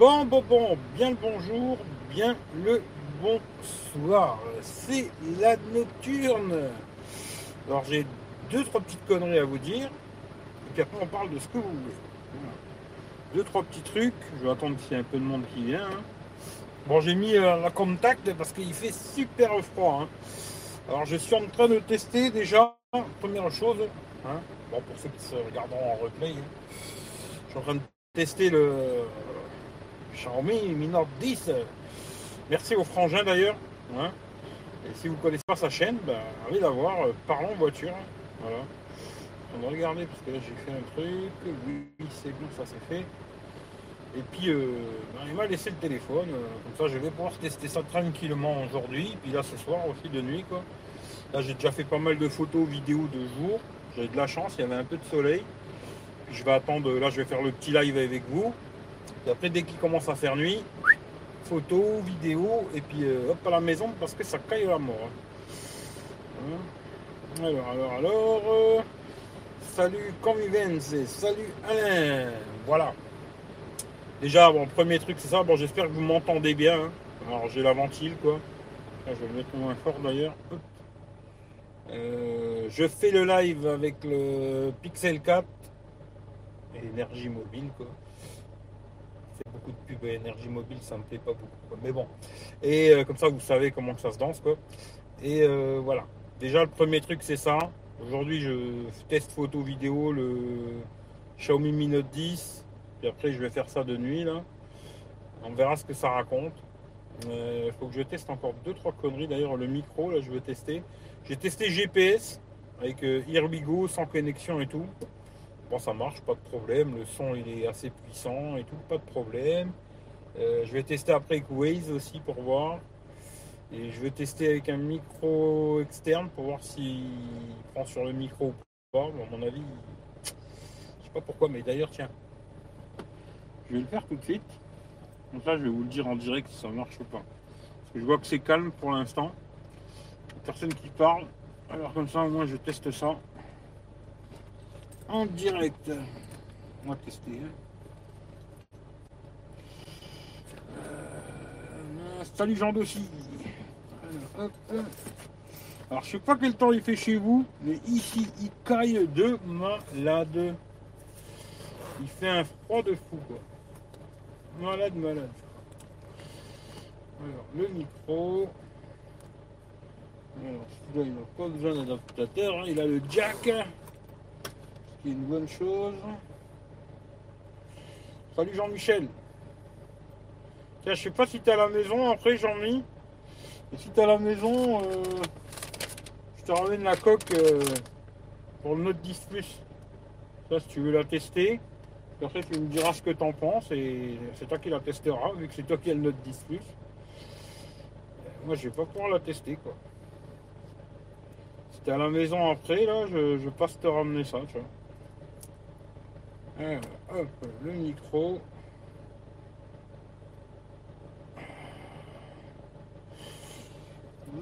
Bon, bon, bon, bien le bonjour, bien le bonsoir. C'est la nocturne. Alors j'ai deux, trois petites conneries à vous dire. Et puis après on parle de ce que vous voulez. Deux, trois petits trucs. Je vais attendre qu'il y ait un peu de monde qui vient. hein. Bon, j'ai mis euh, la contact parce qu'il fait super froid. hein. Alors je suis en train de tester déjà. Première chose. hein. Bon, pour ceux qui se regarderont en replay. Je suis en train de tester le Xiaomi Mi Note 10. Merci au frangin d'ailleurs. hein. Et si vous ne connaissez pas sa chaîne, ben, allez la voir, euh, Parlons voiture. Voilà. On va regarder parce que là j'ai fait un truc. Oui, c'est bon, ça c'est fait. Et puis euh, ben, il m'a laissé le téléphone. euh, comme ça je vais pouvoir tester ça tranquillement aujourd'hui. Puis là ce soir aussi de nuit. Là j'ai déjà fait pas mal de photos, vidéos de jour. J'ai de la chance, il y avait un peu de soleil. Je vais attendre, là je vais faire le petit live avec vous. Et après dès qu'il commence à faire nuit, photo, vidéo, et puis euh, hop à la maison parce que ça caille la mort. hein. Hein. Alors, alors, alors. euh, salut Convivenze, salut Alain. Voilà. Déjà, bon, premier truc, c'est ça. Bon, j'espère que vous m'entendez bien. hein. Alors, j'ai la ventile, quoi. Je vais le mettre moins fort d'ailleurs. Euh, je fais le live avec le Pixel 4 et énergie mobile, quoi beaucoup de pubs énergie mobile, ça me plaît pas beaucoup. Mais bon. Et euh, comme ça, vous savez comment que ça se danse. Quoi. Et euh, voilà. Déjà, le premier truc, c'est ça. Aujourd'hui, je teste photo vidéo le Xiaomi Mi Note 10. Puis après, je vais faire ça de nuit. Là. On verra ce que ça raconte. Il faut que je teste encore deux trois conneries. D'ailleurs, le micro, là, je veux tester. J'ai testé GPS avec euh, Irbigo sans connexion et tout. Bon, ça marche, pas de problème. Le son, il est assez puissant et tout, pas de problème. Euh, je vais tester après avec Waze aussi pour voir. Et je vais tester avec un micro externe pour voir s'il prend sur le micro ou pas. À mon avis, je sais pas pourquoi, mais d'ailleurs, tiens, je vais le faire tout de suite. Donc là, je vais vous le dire en direct si ça marche ou pas. Parce que je vois que c'est calme pour l'instant. Personne qui parle. Alors comme ça, moi, je teste ça en direct. On va tester. hein. Euh, salut Jean Dossi. Alors. Alors, je sais pas quel temps il fait chez vous, mais ici, il caille de malade. Il fait un froid de fou, quoi. Malade, malade. Alors, le micro. Alors, il n'a pas besoin d'adaptateur. hein. Il a le jack qui une bonne chose. Salut Jean-Michel. Tiens, je sais pas si t'es à la maison après Jean-Mi. Et si t'es à la maison, euh, je te ramène la coque euh, pour le Note 10 Plus. Ça, si tu veux la tester. Après, tu me diras ce que t'en penses et c'est toi qui la testeras, vu que c'est toi qui as le Note 10 Plus. Moi, je vais pas pouvoir la tester, quoi. Si t'es à la maison après, là, je, je passe te ramener ça, tu vois. Alors, hop, le micro.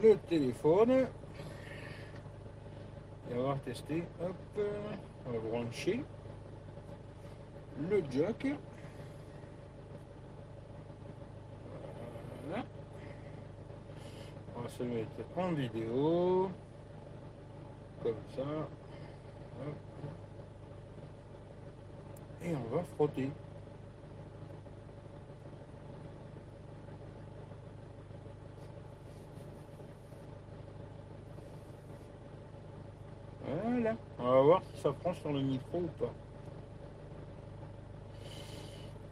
Le téléphone. Et on va tester. Hop, on va brancher. Le jack. Voilà. On va se mettre en vidéo. Comme ça. Hop. Et on va frotter. Voilà. On va voir si ça prend sur le micro ou pas.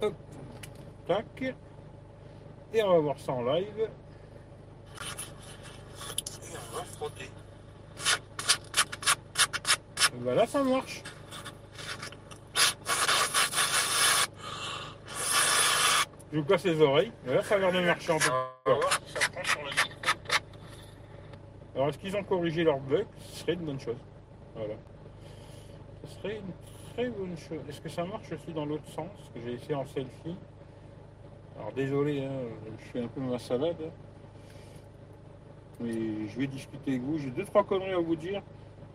Hop. Tac. Et on va voir ça en live. Et on va frotter. Voilà, ça marche. Je vous casse les oreilles. Et là, ça a l'air de marcher ou pas. Alors, est-ce qu'ils ont corrigé leur bug? Ce serait une bonne chose. Voilà. Ce serait une très bonne chose. Est-ce que ça marche aussi dans l'autre sens que j'ai essayé en selfie? Alors, désolé, hein, je fais un peu ma salade. Mais je vais discuter avec vous. J'ai deux, trois conneries à vous dire.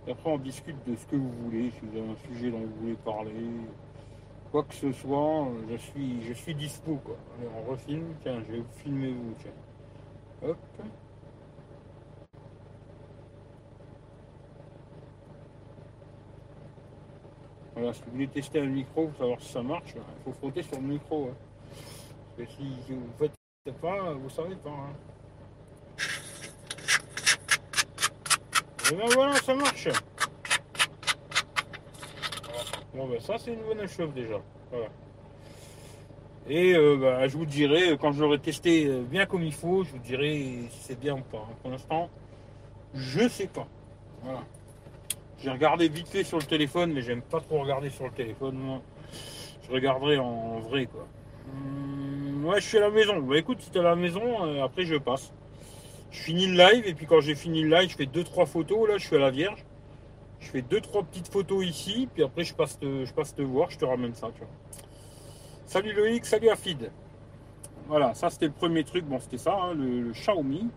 Et après, on discute de ce que vous voulez. Si vous avez un sujet dont vous voulez parler. Quoi que ce soit, je suis, je suis dispo quoi. Allez, on refilme, tiens, je vais vous filmer vous, tiens. Hop. Voilà, si vous voulez tester un micro pour savoir si ça marche, il faut frotter sur le micro. hein. Parce que si vous faites pas, vous savez pas. hein. Et ben voilà, ça marche. Bon ben ça c'est une bonne chauffe déjà. Voilà. Et euh, bah, je vous dirai, quand je l'aurai testé euh, bien comme il faut, je vous dirai si c'est bien ou pas. Pour l'instant, je sais pas. Voilà. J'ai regardé vite fait sur le téléphone, mais j'aime pas trop regarder sur le téléphone, moi. Je regarderai en vrai, quoi. Hum, ouais, je suis à la maison. Bah écoute, si t'es à la maison, euh, après je passe. Je finis le live, et puis quand j'ai fini le live, je fais 2-3 photos. Là, je suis à la Vierge. Je fais 2-3 petites photos ici, puis après je passe, te, je passe te voir, je te ramène ça, tu vois. Salut Loïc, salut Afid. Voilà, ça c'était le premier truc, bon c'était ça, hein, le, Xiaomi.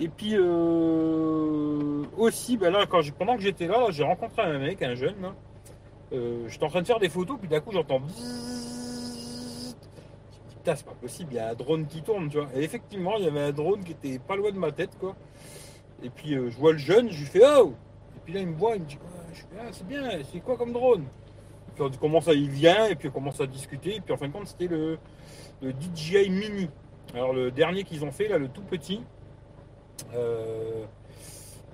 Et puis euh, aussi, ben là, pendant que j'étais là, j'ai rencontré un mec, un jeune. là. Euh, j'étais en train de faire des photos, puis d'un coup j'entends. Putain, c'est pas possible, il y a un drone qui tourne, tu vois. Et effectivement, il y avait un drone qui était pas loin de ma tête, quoi. Et puis euh, je vois le jeune, je lui fais Oh puis là, il me voit, il me dit fais Ah, c'est bien, c'est quoi comme drone? Puis on commence à, il vient, et puis on commence à discuter, et puis en fin de compte, c'était le, le DJI Mini. Alors le dernier qu'ils ont fait, là, le tout petit. Euh,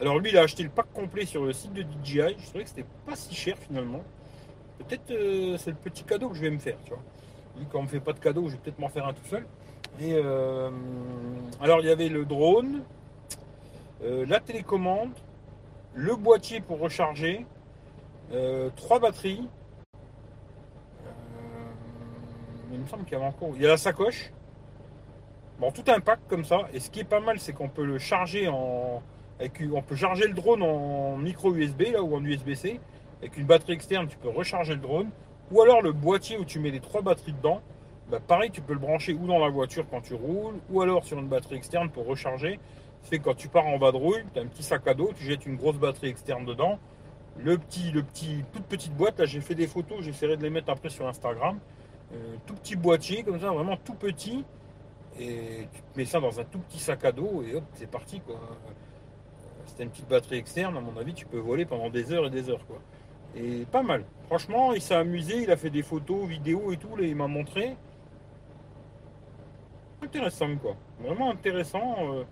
alors lui, il a acheté le pack complet sur le site de DJI. Je trouvais que c'était pas si cher finalement. Peut-être euh, c'est le petit cadeau que je vais me faire, tu vois. Lui, quand on me fait pas de cadeau, je vais peut-être m'en faire un tout seul. Et euh, alors il y avait le drone, la télécommande, le boîtier pour recharger, euh, trois batteries. Euh, il me semble qu'il y encore. Il y a la sacoche. Bon, tout un pack comme ça. Et ce qui est pas mal, c'est qu'on peut le charger en. On peut charger le drone en micro USB ou en USB-C. Avec une batterie externe, tu peux recharger le drone. Ou alors le boîtier où tu mets les trois batteries dedans. Bah, pareil, tu peux le brancher ou dans la voiture quand tu roules, ou alors sur une batterie externe pour recharger. C'est quand tu pars en vadrouille, tu as un petit sac à dos, tu jettes une grosse batterie externe dedans. Le petit, le petit, toute petite boîte, là j'ai fait des photos, j'essaierai de les mettre après sur Instagram. Euh, tout petit boîtier comme ça, vraiment tout petit. Et tu te mets ça dans un tout petit sac à dos et hop, c'est parti quoi. C'était une petite batterie externe, à mon avis, tu peux voler pendant des heures et des heures quoi. Et pas mal. Franchement, il s'est amusé, il a fait des photos, vidéos et tout, là, il m'a montré. Intéressant quoi. Vraiment intéressant. euh,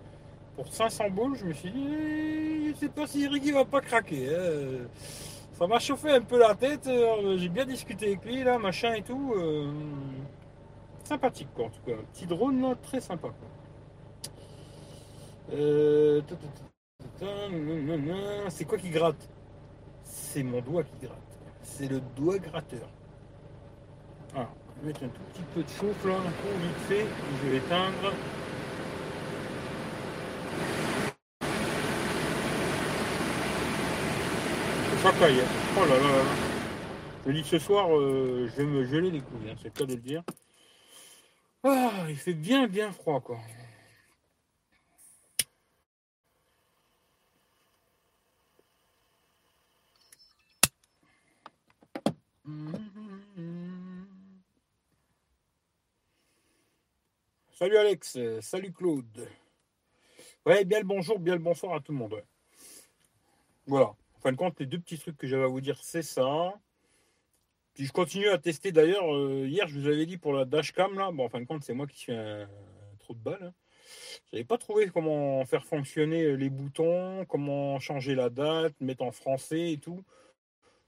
pour 500 boules, je me suis dit, je sais pas si Ricky va pas craquer. hein. Ça m'a chauffé un peu la tête. euh, J'ai bien discuté avec lui là, machin et tout. euh, sympathique quoi en tout cas. Petit drone très sympa quoi. C'est quoi qui gratte? C'est mon doigt qui gratte. C'est le doigt gratteur. Alors, je vais mettre un tout petit peu de chauffe là, pour vite fait. Je vais l'éteindre. Oh là là là là. Je dis ce soir, euh, je vais me geler les couilles, hein, c'est le cas de le dire. Ah, il fait bien bien froid quoi. Salut Alex, euh, salut Claude. Ouais, bien le bonjour, bien le bonsoir à tout le monde. Voilà. En fin de compte, les deux petits trucs que j'avais à vous dire, c'est ça. Puis je continue à tester d'ailleurs. euh, hier, je vous avais dit pour la dashcam là. Bon, en fin de compte, c'est moi qui suis un, trou de balle. hein. J'avais pas trouvé comment faire fonctionner les boutons, comment changer la date, mettre en français et tout.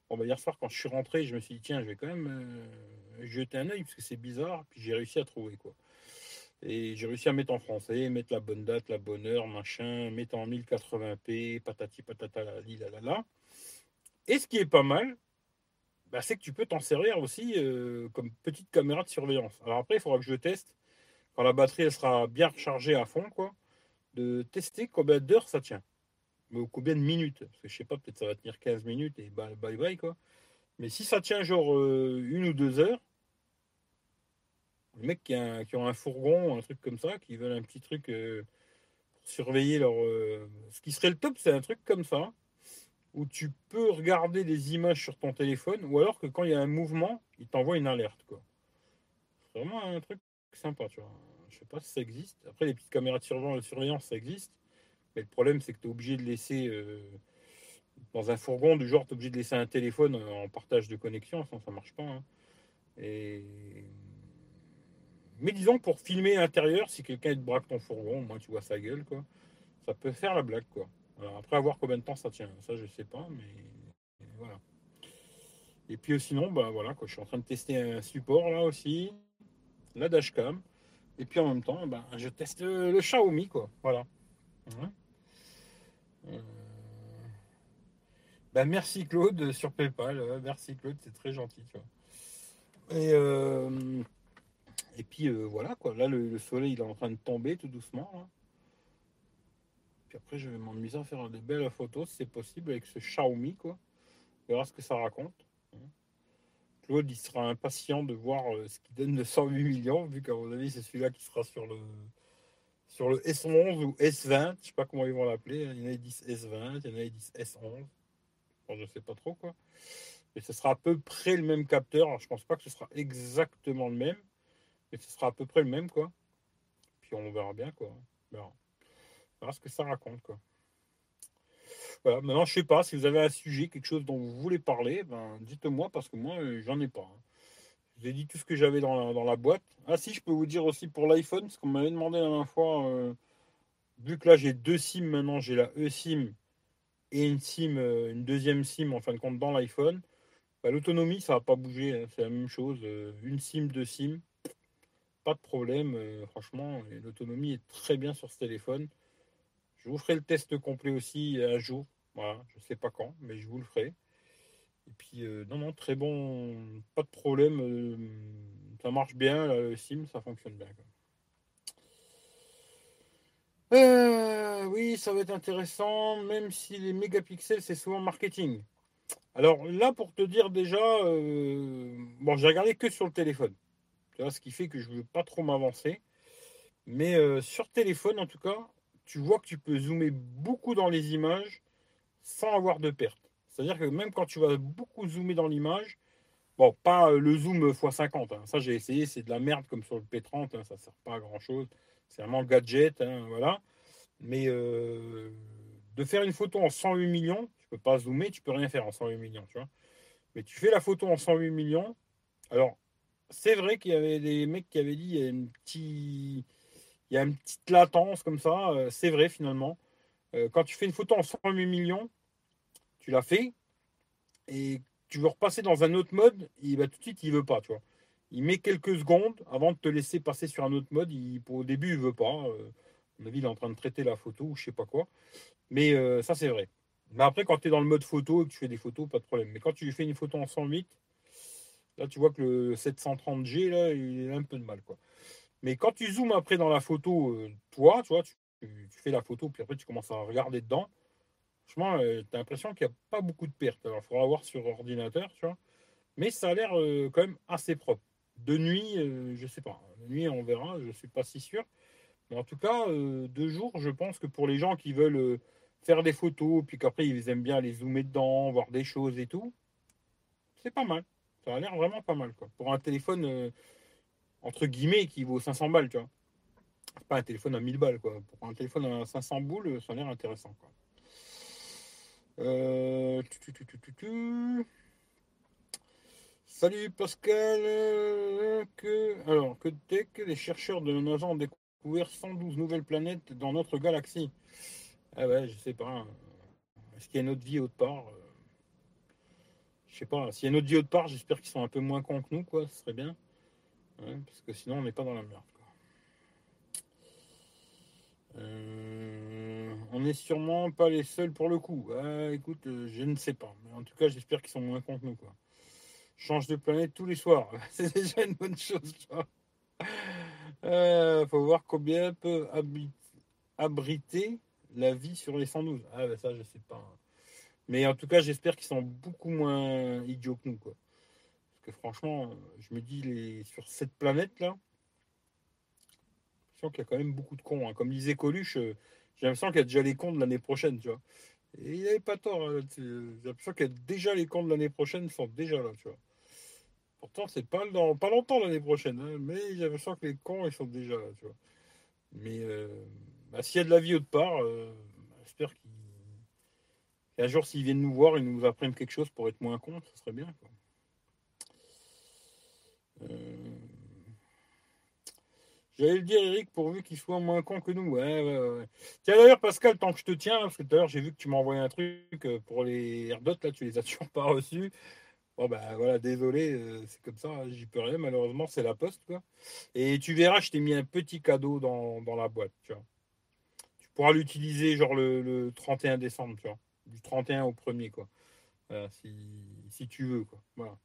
Bon, bah, hier soir, quand je suis rentré, je me suis dit, tiens, je vais quand même euh, jeter un œil parce que c'est bizarre. Puis j'ai réussi à trouver quoi. Et j'ai réussi à mettre en français, mettre la bonne date, la bonne heure, machin, mettre en 1080p, patati patata la la la. Et ce qui est pas mal, bah, c'est que tu peux t'en servir aussi euh, comme petite caméra de surveillance. Alors après, il faudra que je teste, quand la batterie elle sera bien rechargée à fond, quoi, de tester combien d'heures ça tient. Ou combien de minutes. Parce que je sais pas, peut-être ça va tenir 15 minutes et bye bye, bye quoi. Mais si ça tient genre euh, une ou deux heures, les mecs qui, a- qui ont un fourgon, un truc comme ça, qui veulent un petit truc euh, pour surveiller leur. euh, Ce qui serait le top, c'est un truc comme ça, où tu peux regarder des images sur ton téléphone, ou alors que quand il y a un mouvement, il t'envoie une alerte. C'est vraiment un truc sympa, tu vois. Je sais pas si ça existe. Après, les petites caméras de surveillance, ça existe. Mais le problème, c'est que tu es obligé de laisser euh, dans un fourgon du genre, tu es obligé de laisser un téléphone en partage de connexion, sinon ça marche pas. Hein. Et... Mais disons, pour filmer l'intérieur, si quelqu'un te braque ton fourgon, moi tu vois sa gueule, quoi, ça peut faire la blague, quoi. après, avoir combien de temps ça tient, ça je sais pas, mais voilà. Et puis sinon, bah voilà, quoi, je suis en train de tester un support là aussi, la dashcam. Et puis en même temps, bah, je teste le Xiaomi, quoi. Voilà. Euh, bah, merci Claude sur PayPal. Merci Claude, c'est très gentil. Et, euh, et puis euh, voilà, quoi. Là, le, soleil il est en train de tomber tout doucement. Puis après, je vais m'amuser à faire des belles photos, si c'est possible, avec ce Xiaomi, quoi. On verra ce que ça raconte. Claude, il sera impatient de voir ce qui donne de 108 millions, vu qu'à mon avis, c'est celui-là qui sera sur le, sur le S11 ou S20, je sais pas comment ils vont l'appeler. Hein. Il y en a qui disent S20, il y en a qui disent S11. Je je sais pas trop quoi. Et ce sera à peu près le même capteur. Alors, je pense pas que ce sera exactement le même, mais ce sera à peu près le même quoi. Puis on verra bien quoi. On verra, ce que ça raconte quoi. Voilà, maintenant je sais pas si vous avez un sujet, quelque chose dont vous voulez parler, ben dites-moi parce que moi j'en ai pas. Hein. J'ai dit tout ce que j'avais dans la, boîte. Ah si, je peux vous dire aussi pour l'iPhone, parce qu'on m'avait demandé la dernière fois, euh, vu que là j'ai deux SIM maintenant, j'ai la eSIM et une SIM, euh, une deuxième SIM en fin de compte dans l'iPhone. Bah, l'autonomie, ça va pas bouger, hein, c'est la même chose. Euh, une SIM, deux SIM, pas de problème, franchement, l'autonomie est très bien sur ce téléphone. Je vous ferai le test complet aussi un jour. Voilà, je sais pas quand, mais je vous le ferai. Et puis, euh, non, non, très bon, pas de problème. Euh, ça marche bien, le SIM, ça fonctionne bien. Euh, oui, ça va être intéressant, même si les mégapixels, c'est souvent marketing. Alors là, pour te dire déjà, bon, j'ai regardé que sur le téléphone. Ce qui fait que je ne veux pas trop m'avancer. Mais sur téléphone, en tout cas, tu vois que tu peux zoomer beaucoup dans les images sans avoir de perte. C'est-à-dire que même quand tu vas beaucoup zoomer dans l'image, bon, pas le zoom x50, hein. ça j'ai essayé, c'est de la merde comme sur le P30, hein, ça ne sert pas à grand-chose, c'est vraiment le gadget, hein, voilà. Mais euh, de faire une photo en 108 millions, tu peux pas zoomer, tu peux rien faire en 108 millions. Mais tu fais la photo en 108 millions, alors c'est vrai qu'il y avait des mecs qui avaient dit il y a une petite, latence comme ça, euh, c'est vrai finalement. Euh, quand tu fais une photo en 108 millions, tu l'as fait, et tu veux repasser dans un autre mode, il va tout de suite, il veut pas, tu vois. Il met quelques secondes avant de te laisser passer sur un autre mode. Il, au début, il veut pas. Euh, à mon avis, il est en train de traiter la photo ou je sais pas quoi. Mais ça, c'est vrai. Mais après, quand tu es dans le mode photo et que tu fais des photos, pas de problème. Mais quand tu fais une photo en 108, là, tu vois que le 730G, là, il a un peu de mal, quoi. Mais quand tu zoomes après dans la photo, euh, toi, tu vois, tu, fais la photo, puis après, tu commences à regarder dedans. Franchement, euh, tu as l'impression qu'il n'y a pas beaucoup de pertes. Alors, il faudra voir sur ordinateur, tu vois. Mais ça a l'air euh, quand même assez propre. De nuit, euh, je ne sais pas. De nuit, on verra, je ne suis pas si sûr. Mais en tout cas, de jour, je pense que pour les gens qui veulent faire des photos, puis qu'après, ils aiment bien les zoomer dedans, voir des choses et tout, c'est pas mal. Ça a l'air vraiment pas mal. Quoi. Pour un téléphone, entre guillemets, qui vaut 500 balles, tu vois. Pas un téléphone à 1000 balles, quoi. Pour un téléphone à 500 boules, ça a l'air intéressant, quoi. Euh, Salut Pascal. Que, alors, que dès que les chercheurs de la NASA ont découvert 112 nouvelles planètes dans notre galaxie? Ah ouais, je sais pas. Est-ce qu'il y a une autre vie autre part euh, Je sais pas. S'il y a vie autre part, j'espère qu'ils sont un peu moins cons que nous, quoi. Ce serait bien. parce que sinon, on n'est pas dans la merde. Euh, on n'est sûrement pas les seuls pour le coup. Ah, écoute, euh, je ne sais pas. Mais en tout cas, j'espère qu'ils sont moins contre nous. Quoi. Change de planète tous les soirs. C'est déjà une bonne chose. Il euh, faut voir combien peut abriter la vie sur les 112. Ah, ben ça, je sais pas. Mais en tout cas, j'espère qu'ils sont beaucoup moins idiots que nous. Quoi. Parce que franchement, je me dis, les... sur cette planète-là, qu'il y a quand même beaucoup de cons. Hein. Comme disait Coluche, euh, j'ai l'impression qu'il y a déjà les cons de l'année prochaine, tu vois. Et il n'avait pas tort. Hein, j'ai l'impression qu'il y a déjà les cons de l'année prochaine sont déjà là, tu vois. Pourtant, c'est pas dans pas longtemps l'année prochaine, hein, mais j'avais l'impression que les cons, ils sont déjà là, tu vois. Mais euh, bah, s'il y a de la vie autre part, euh, j'espère qu'un jour, s'ils viennent nous voir, ils nous apprennent quelque chose pour être moins cons, ce serait bien. Quoi. Euh, J'allais le dire, Eric, pourvu qu'il soit moins con que nous. Tiens, d'ailleurs, Pascal, tant que je te tiens, parce que tout à l'heure, j'ai vu que tu m'as envoyé un truc euh, pour les AirDots, là, tu les as toujours pas reçus. Bon, ben voilà, désolé, euh, c'est comme ça, hein, j'y peux rien, malheureusement, c'est la poste, quoi. Et tu verras, je t'ai mis un petit cadeau dans, la boîte, tu vois. Tu pourras l'utiliser, genre, le, 31 décembre, tu vois. Du 31 au 1er, quoi. si, si tu veux, quoi. Voilà.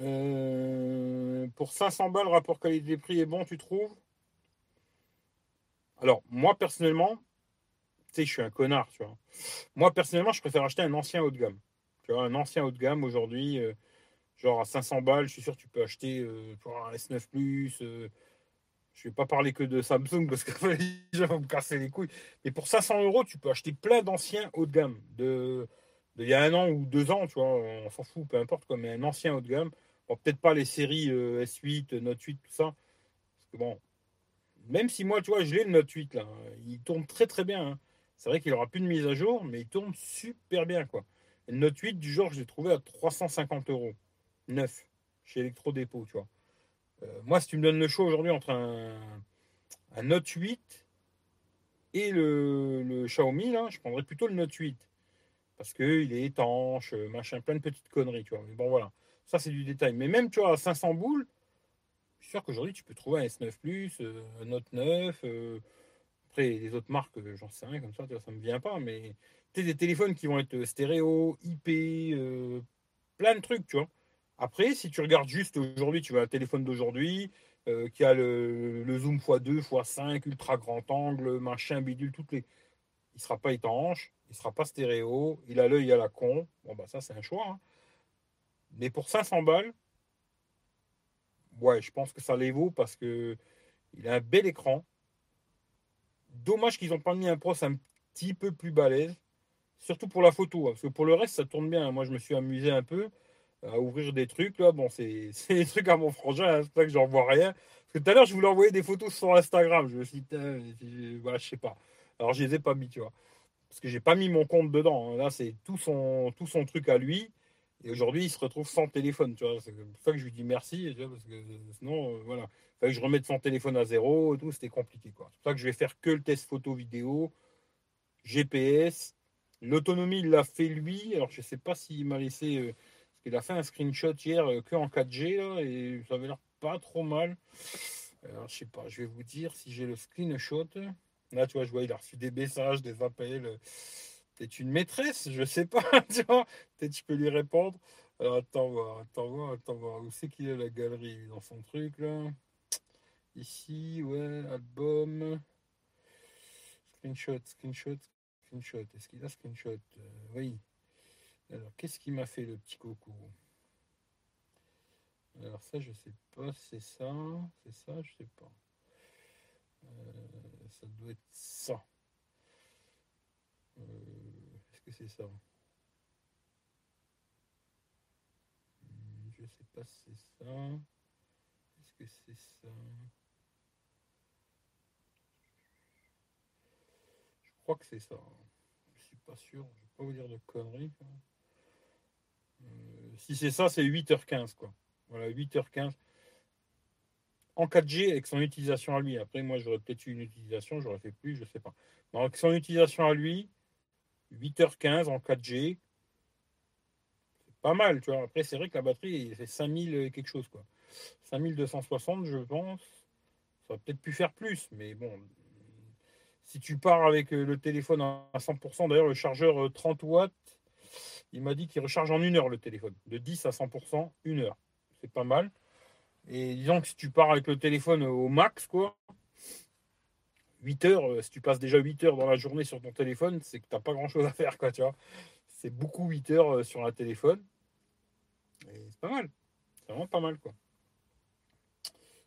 Euh, pour 500 balles, le rapport qualité-prix est bon, tu trouves? Alors, moi, personnellement, tu sais, je suis un connard, tu vois. Moi, personnellement, je préfère acheter un ancien haut de gamme. Tu vois, un ancien haut de gamme aujourd'hui, euh, genre à 500 balles, je suis sûr tu peux acheter euh, un S9 Plus. Je vais pas parler que de Samsung parce que gens vont me casser les couilles. Mais pour 500 euros, tu peux acheter plein d'anciens haut de gamme. De, il y a un an ou deux ans, tu vois, on s'en fout, peu importe, quoi, mais un ancien haut de gamme peut-être pas les séries euh, S8, Note 8, tout ça. Parce que bon, même si moi, tu vois, je l'ai le Note 8 là, il tourne très très bien. Hein. C'est vrai qu'il aura plus de mise à jour, mais il tourne super bien quoi. Note 8 du genre, je l'ai trouvé à 350 euros, neuf, chez Electro-Dépôt, tu vois. Euh, moi, si tu me donnes le choix aujourd'hui entre un, Note 8 et le, Xiaomi, je prendrais plutôt le Note 8. Parce qu'il est étanche, machin, plein de petites conneries, tu vois. Mais bon, voilà. Ça, c'est du détail. Mais même, tu vois, à 500 boules, je suis sûr qu'aujourd'hui, tu peux trouver un S9 Plus, euh, un Note 9. Euh, après, les autres marques, euh, j'en sais rien, comme ça, ça ne me vient pas. Mais tu des téléphones qui vont être stéréo, IP, plein de trucs, tu vois. Après, si tu regardes juste aujourd'hui, tu vois un téléphone d'aujourd'hui qui a le, zoom x2, x5, ultra grand angle, machin, bidule, toutes les. Il sera pas étanche, il sera pas stéréo, il a l'œil à la con. Bon, bah ça, c'est un choix. Hein. Mais pour 500 balles, ouais, je pense que ça les vaut parce que il a un bel écran. Dommage qu'ils n'ont pas mis un pros un petit peu plus balèze, surtout pour la photo, hein, parce que pour le reste, ça tourne bien. Moi, je me suis amusé un peu à ouvrir des trucs là. Bon, c'est des trucs à mon frangin, hein, c'est pas que j'en vois rien. Parce que tout à l'heure, je voulais envoyer des photos sur Instagram. Je me suis dit, voilà, je sais pas. Alors, je les ai pas mis, tu vois. Parce que j'ai pas mis mon compte dedans. Hein. Là, c'est tout son, tout son truc à lui. Et aujourd'hui, il se retrouve sans téléphone, tu vois. C'est pour ça que je lui dis merci, parce que sinon, euh, voilà. Il fallait que je remette son téléphone à zéro et tout, c'était compliqué, quoi. C'est pour ça que je vais faire que le test photo vidéo, GPS. L'autonomie, il l'a fait lui. Alors, je sais pas s'il m'a laissé. Euh, qu'il a fait un screenshot hier euh, que en 4G, là, et ça avait l'air pas trop mal. Alors, je sais pas, je vais vous dire si j'ai le screenshot. Là, tu vois, je vois, il a reçu des messages, des appels c'est une maîtresse, je sais pas. Peut-être tu peux lui répondre. Attends voir, attends voir, attends voir. Où c'est qu'il est la galerie? Dans son truc là. Ici, ouais, album. Screenshot, screenshot, screenshot. Est-ce qu'il a screenshot? Euh, Oui. Alors, qu'est-ce qu'il m'a fait le petit coco Alors ça, je sais pas, c'est ça, c'est ça, je sais pas. Euh, ça doit être ça. Euh, c'est ça? Hmm, Je sais pas si c'est ça. Est-ce que c'est ça? Je crois que c'est ça. Je suis pas sûr. Je vais pas vous dire de conneries. Euh, si c'est ça, c'est 8h15 quoi. Voilà, 8h15 en 4G avec son utilisation à lui. Après, moi, j'aurais peut-être eu une utilisation, j'aurais fait plus, je sais pas. Mais son utilisation à lui, 8h15 en 4G. C'est pas mal, tu vois. Après, c'est vrai que la batterie, c'est 5000 quelque chose, quoi. 5260, je pense. Ça va peut-être pu faire plus, mais bon. Si tu pars avec euh, le téléphone à 100%, d'ailleurs, le chargeur 30 euh, watts, il m'a dit qu'il recharge en une heure le téléphone. De 10 à 100%, une heure. C'est pas mal. Et disons que si tu pars avec le téléphone au max, quoi, 8 heures, euh, si tu passes déjà 8 heures dans la journée sur ton téléphone, c'est que tu n'as pas grand chose à faire, quoi, tu vois. C'est beaucoup 8 heures euh, sur un téléphone. Et c'est pas mal. C'est vraiment pas mal, quoi.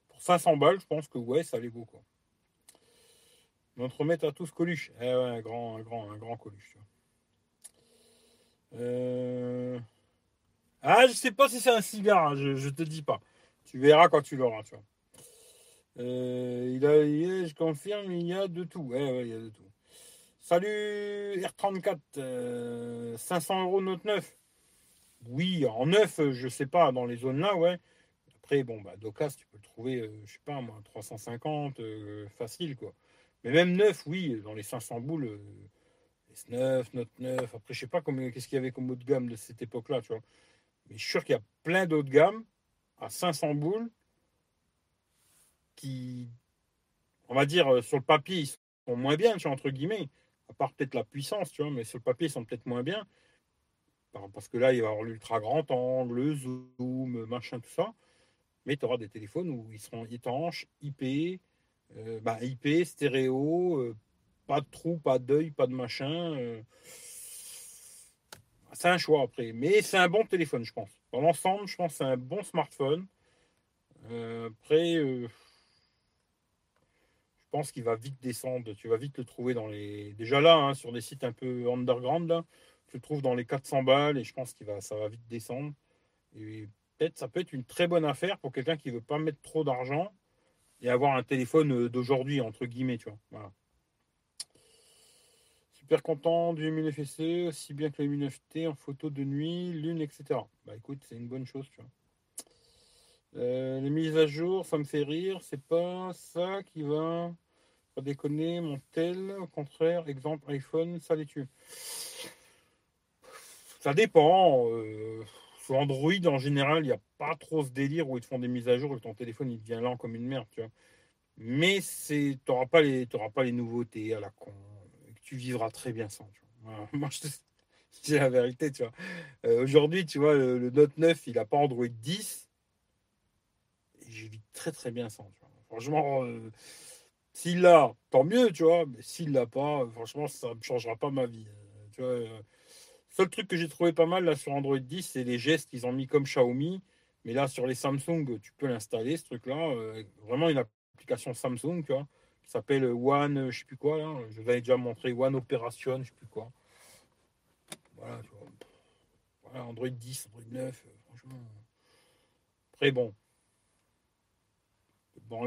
Pour 500 balles, je pense que ouais, ça allait beaucoup. quoi. Notre maître à tous Coluche. Eh ouais, un grand, un grand, un grand Coluche. Euh, Ah, je sais pas si c'est un cigare, hein, je, te dis pas. Tu verras quand tu l'auras, tu vois. Euh, il a, je confirme, il y a de tout. Il y a de tout. Salut R34, 500 euros note neuf. Oui, en neuf, je sais pas, dans les zones là, ouais. Après, bon, bah, Docas, tu peux le trouver, euh, je sais pas, moi, 350, euh, facile, quoi. Mais même neuf, oui, dans les 500 boules, S9, Note 9. Après, je sais pas qu'est-ce qu'il y avait comme haut de gamme de cette époque-là, tu vois. Mais je suis sûr qu'il y a plein d'autres gammes à 500 boules qui, on va dire, euh, sur le papier, ils sont moins bien, tu vois, entre guillemets. À part peut-être la puissance, tu vois, mais sur le papier, ils sont peut-être moins bien. Parce que là, il va y avoir l'ultra grand angle, le zoom, machin, tout ça. Mais tu auras des téléphones où ils seront étanches, IP, euh, bah, IP, stéréo, euh, pas de trou, pas d'œil, pas de machin. c'est un choix après. Mais c'est un bon téléphone, je pense. Dans l'ensemble, je pense que c'est un bon smartphone. après, je pense qu'il va vite descendre. Tu vas vite le trouver dans les. Déjà là, hein, sur des sites un peu underground, tu le trouves dans les 400 balles et je pense que va, ça va vite descendre. Et peut-être, ça peut être une très bonne affaire pour quelqu'un qui veut pas mettre trop d'argent et avoir un téléphone euh, d'aujourd'hui, entre guillemets, tu vois. Super content du MNFC, aussi bien que le MNFT en photo de nuit, lune, etc. Bah écoute, c'est une bonne chose, tu vois. Euh, les mises à jour, ça me fait rire. C'est pas ça qui va déconner, mon tel. Au contraire, exemple iPhone, ça les tue. Ça dépend. Euh, sur Android, en général, il n'y a pas trop ce délire où ils te font des mises à jour et ton téléphone il devient lent comme une merde, tu vois. Mais tu n'auras pas, pas les nouveautés à la con. Tu vivras très bien sans. Moi, je te la vérité, tu vois. Euh, aujourd'hui, tu vois, le, Note 9, il n'a pas Android 10 je vis très très bien sans. Franchement, euh, s'il l'a, tant mieux, tu vois. Mais s'il l'a pas, franchement, ça ne changera pas ma vie. Euh, tu vois, euh. seul truc que j'ai trouvé pas mal là sur Android 10, c'est les gestes qu'ils ont mis comme Xiaomi. Mais là, sur les Samsung, tu peux l'installer, ce truc-là. vraiment une application Samsung, tu vois, qui s'appelle One, je sais plus quoi, là. Je avais déjà montré One Operation, je sais plus quoi. Voilà, tu vois. Voilà, Android 10, Android 9, franchement. Très bon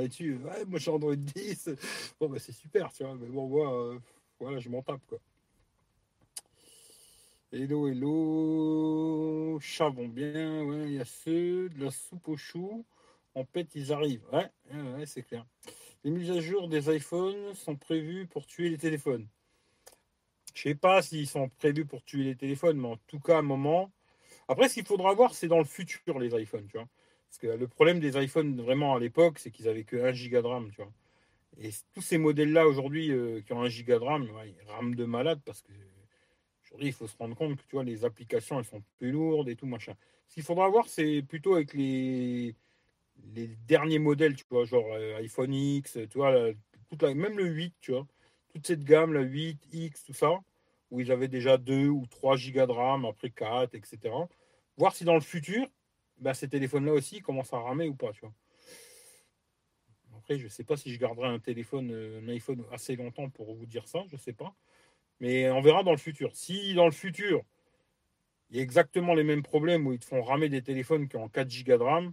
est dessus. Ouais, moi, j'ai Android 10. Bon, bah, c'est super, tu vois. Mais bon, moi, euh, voilà, je m'en tape, quoi. Hello, hello. Chat vont bien. Ouais, il y a ceux de la soupe aux choux. En pète, ils arrivent. Ouais, ouais, c'est clair. Les mises à jour des iPhones sont prévues pour tuer les téléphones. Je sais pas s'ils sont prévus pour tuer les téléphones, mais en tout cas, à un moment. Après, ce qu'il faudra voir, c'est dans le futur, les iPhones, tu vois. Parce que le problème des iPhones vraiment à l'époque, c'est qu'ils avaient que 1 giga de RAM, tu vois. Et tous ces modèles-là aujourd'hui euh, qui ont 1 giga de RAM, ils rament de malade parce que aujourd'hui il faut se rendre compte que tu vois les applications elles sont plus lourdes et tout machin. Ce qu'il faudra voir, c'est plutôt avec les les derniers modèles, tu vois, genre euh, iPhone X, tu vois, même le 8, tu vois, toute cette gamme, la 8, X, tout ça, où ils avaient déjà 2 ou 3 gigas de RAM, après 4, etc. Voir si dans le futur, bah, ces téléphones-là aussi commencent à ramer ou pas, tu vois. Après, je ne sais pas si je garderai un téléphone, euh, un iPhone assez longtemps pour vous dire ça, je ne sais pas. Mais on verra dans le futur. Si dans le futur, il y a exactement les mêmes problèmes où ils font ramer des téléphones qui ont 4 Go de RAM,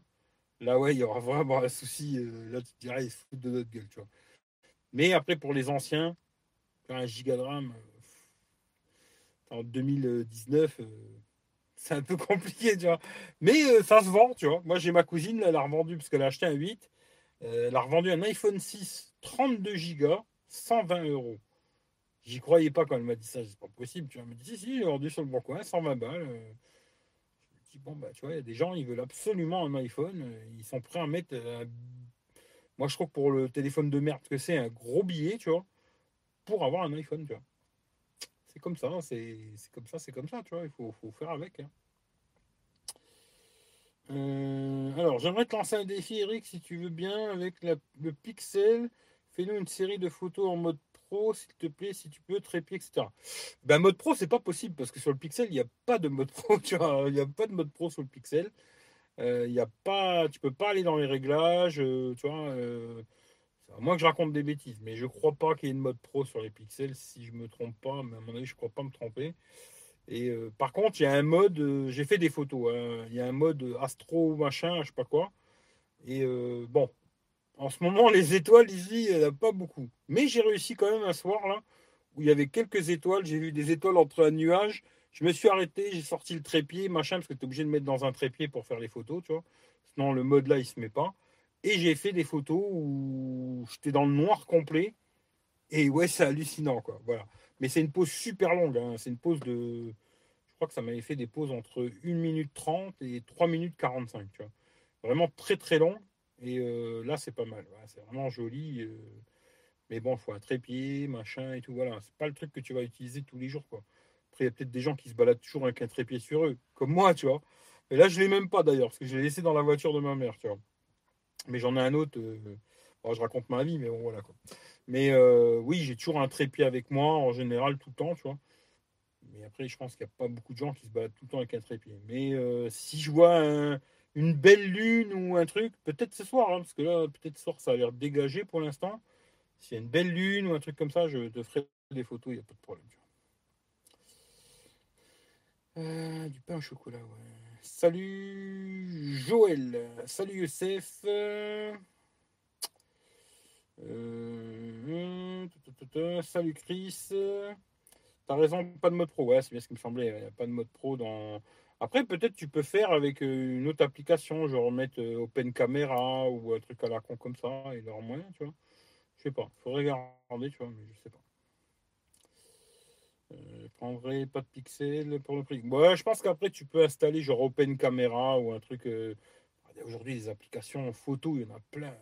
là, ouais, il y aura vraiment un souci. Euh, là, tu dirais, ils se foutent de notre gueule, tu vois. Mais après, pour les anciens, un giga de RAM, euh, en 2019, c'est un peu compliqué, tu vois. Mais euh, ça se vend, tu vois. Moi, j'ai ma cousine, elle a revendu, parce qu'elle a acheté un 8. Euh, elle a revendu un iPhone 6, 32 Go 120 euros. J'y croyais pas quand elle m'a dit ça, c'est pas possible. Tu vois, elle m'a dit, si, si, j'ai vendu sur le bon coin, 120 balles. Euh. Bon, bah, tu vois, il y a des gens, ils veulent absolument un iPhone. Ils sont prêts à mettre. Moi, je trouve que pour le téléphone de merde que c'est, un gros billet, tu vois, pour avoir un iPhone, tu vois c'est comme ça, c'est comme ça, c'est comme ça, tu vois, il faut, faire avec. Hein. Euh, alors, j'aimerais te lancer un défi, Eric, si tu veux bien, avec le Pixel. Fais-nous une série de photos en mode pro, s'il te plaît, si tu peux, trépied, etc. Ben, mode pro, c'est pas possible parce que sur le Pixel, il n'y a pas de mode pro, tu vois. Il n'y a pas de mode pro sur le Pixel. Euh, il y a pas, tu peux pas aller dans les réglages, euh, tu vois à moins que je raconte des bêtises, mais je crois pas qu'il y ait une mode pro sur les pixels, si je me trompe pas, mais à mon avis, je crois pas me tromper. Et euh, par contre, il y a un mode, euh, j'ai fait des photos, hein. il y a un mode astro machin, je sais pas quoi. Et euh, bon, en ce moment, les étoiles ici, il n'y en a pas beaucoup. Mais j'ai réussi quand même un soir là, où il y avait quelques étoiles, j'ai vu des étoiles entre un nuage. Je me suis arrêté, j'ai sorti le trépied, machin, parce que tu es obligé de mettre dans un trépied pour faire les photos, tu vois. Sinon, le mode là, il se met pas. Et j'ai fait des photos où j'étais dans le noir complet. Et ouais, c'est hallucinant, quoi. Voilà. Mais c'est une pause super longue. Hein. C'est une pause de. Je crois que ça m'avait fait des pauses entre 1 minute 30 et 3 minutes 45. Tu vois. Vraiment très très long. Et euh, là, c'est pas mal. c'est vraiment joli. Euh. Mais bon, il faut un trépied, machin et tout. Voilà. C'est pas le truc que tu vas utiliser tous les jours. Quoi. Après, il y a peut-être des gens qui se baladent toujours avec un trépied sur eux, comme moi, tu vois. Et là, je l'ai même pas d'ailleurs, parce que je l'ai laissé dans la voiture de ma mère, tu vois. Mais j'en ai un autre. Euh, je raconte ma vie, mais bon, voilà. Mais oui, j'ai toujours un trépied avec moi, en général, tout le temps, tu vois. Mais après, je pense qu'il n'y a pas beaucoup de gens qui se baladent tout le temps avec un trépied. Mais si je vois une belle lune ou un truc, peut-être ce soir, hein, parce que là, peut-être ce soir, ça a l'air dégagé pour l'instant. S'il y a une belle lune ou un truc comme ça, je te ferai des photos, il n'y a pas de problème. Euh, du pain au chocolat, ouais. Salut Joël. Salut Youssef. Euh, salut Chris. T'as raison, pas de mode pro. Ouais, c'est bien ce qui me semblait. Il n'y a pas de mode pro dans. Après, peut-être tu peux faire avec euh, une autre application, genre mettre euh, Open Camera ou un truc à la con comme ça, et leur moyen, tu vois. Je sais pas. Faudrait regarder, tu vois, mais je sais pas. je prendrai pas de pixels pour le prix. Ouais, je pense qu'après tu peux installer genre Open Camera ou un truc. Aujourd'hui, les applications photo, il y en a plein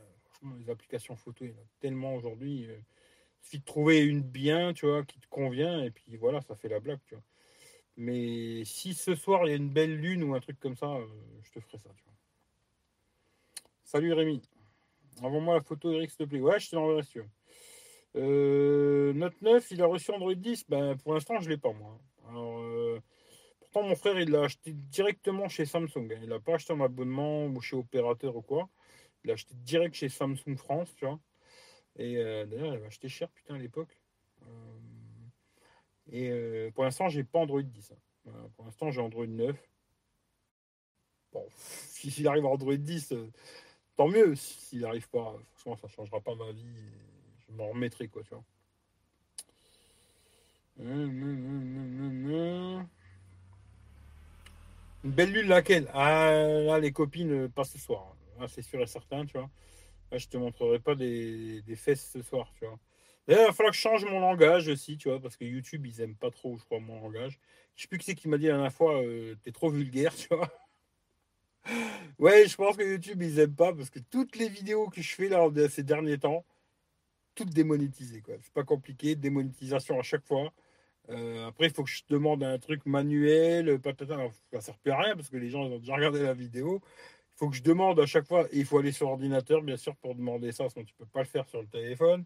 les applications photo, il y en a tellement aujourd'hui. Euh, il suffit de trouver une bien, tu vois, qui te convient, et puis voilà, ça fait la blague, tu vois. Mais si ce soir il y a une belle lune ou un truc comme ça, euh, je te ferai ça, tu. Salut Rémi. Envoie-moi la photo Eric, s'il te plaît. Ouais, je te l'enverrai si tu. Euh, Note 9, il a reçu Android 10. Ben, pour l'instant, je ne l'ai pas, moi. Alors, pourtant, mon frère, il l'a acheté directement chez Samsung. Il n'a pas acheté un abonnement ou chez opérateur ou quoi. Il a acheté direct chez Samsung France, tu vois. Et euh, d'ailleurs, il avait acheté cher, putain, à l'époque. Euh, et euh, pour l'instant, j'ai pas Android 10. Hein. pour l'instant, j'ai Android 9. Bon, s'il arrive à Android 10, tant mieux. S'il n'arrive pas, franchement, ça ne changera pas ma vie. Je m'en remettrai, quoi, tu vois. Une belle lune laquelle? Ah là, les copines, pas ce soir. C'est sûr et certain, tu vois. Là, je te montrerai pas des, fesses ce soir, tu vois. Il va falloir que je change mon langage aussi, tu vois, parce que YouTube, ils aiment pas trop, je crois, mon langage. Je sais plus qui c'est qui m'a dit la dernière fois, euh, t'es trop vulgaire, tu vois. ouais, je pense que YouTube, ils aiment pas, parce que toutes les vidéos que je fais là ces derniers temps, toutes démonétisées, quoi. C'est pas compliqué, démonétisation à chaque fois. Euh, après, il faut que je demande un truc manuel, patata. ça sert plus à rien parce que les gens ils ont déjà regardé la vidéo faut que je demande à chaque fois, il faut aller sur ordinateur, bien sûr, pour demander ça, sinon tu peux pas le faire sur le téléphone.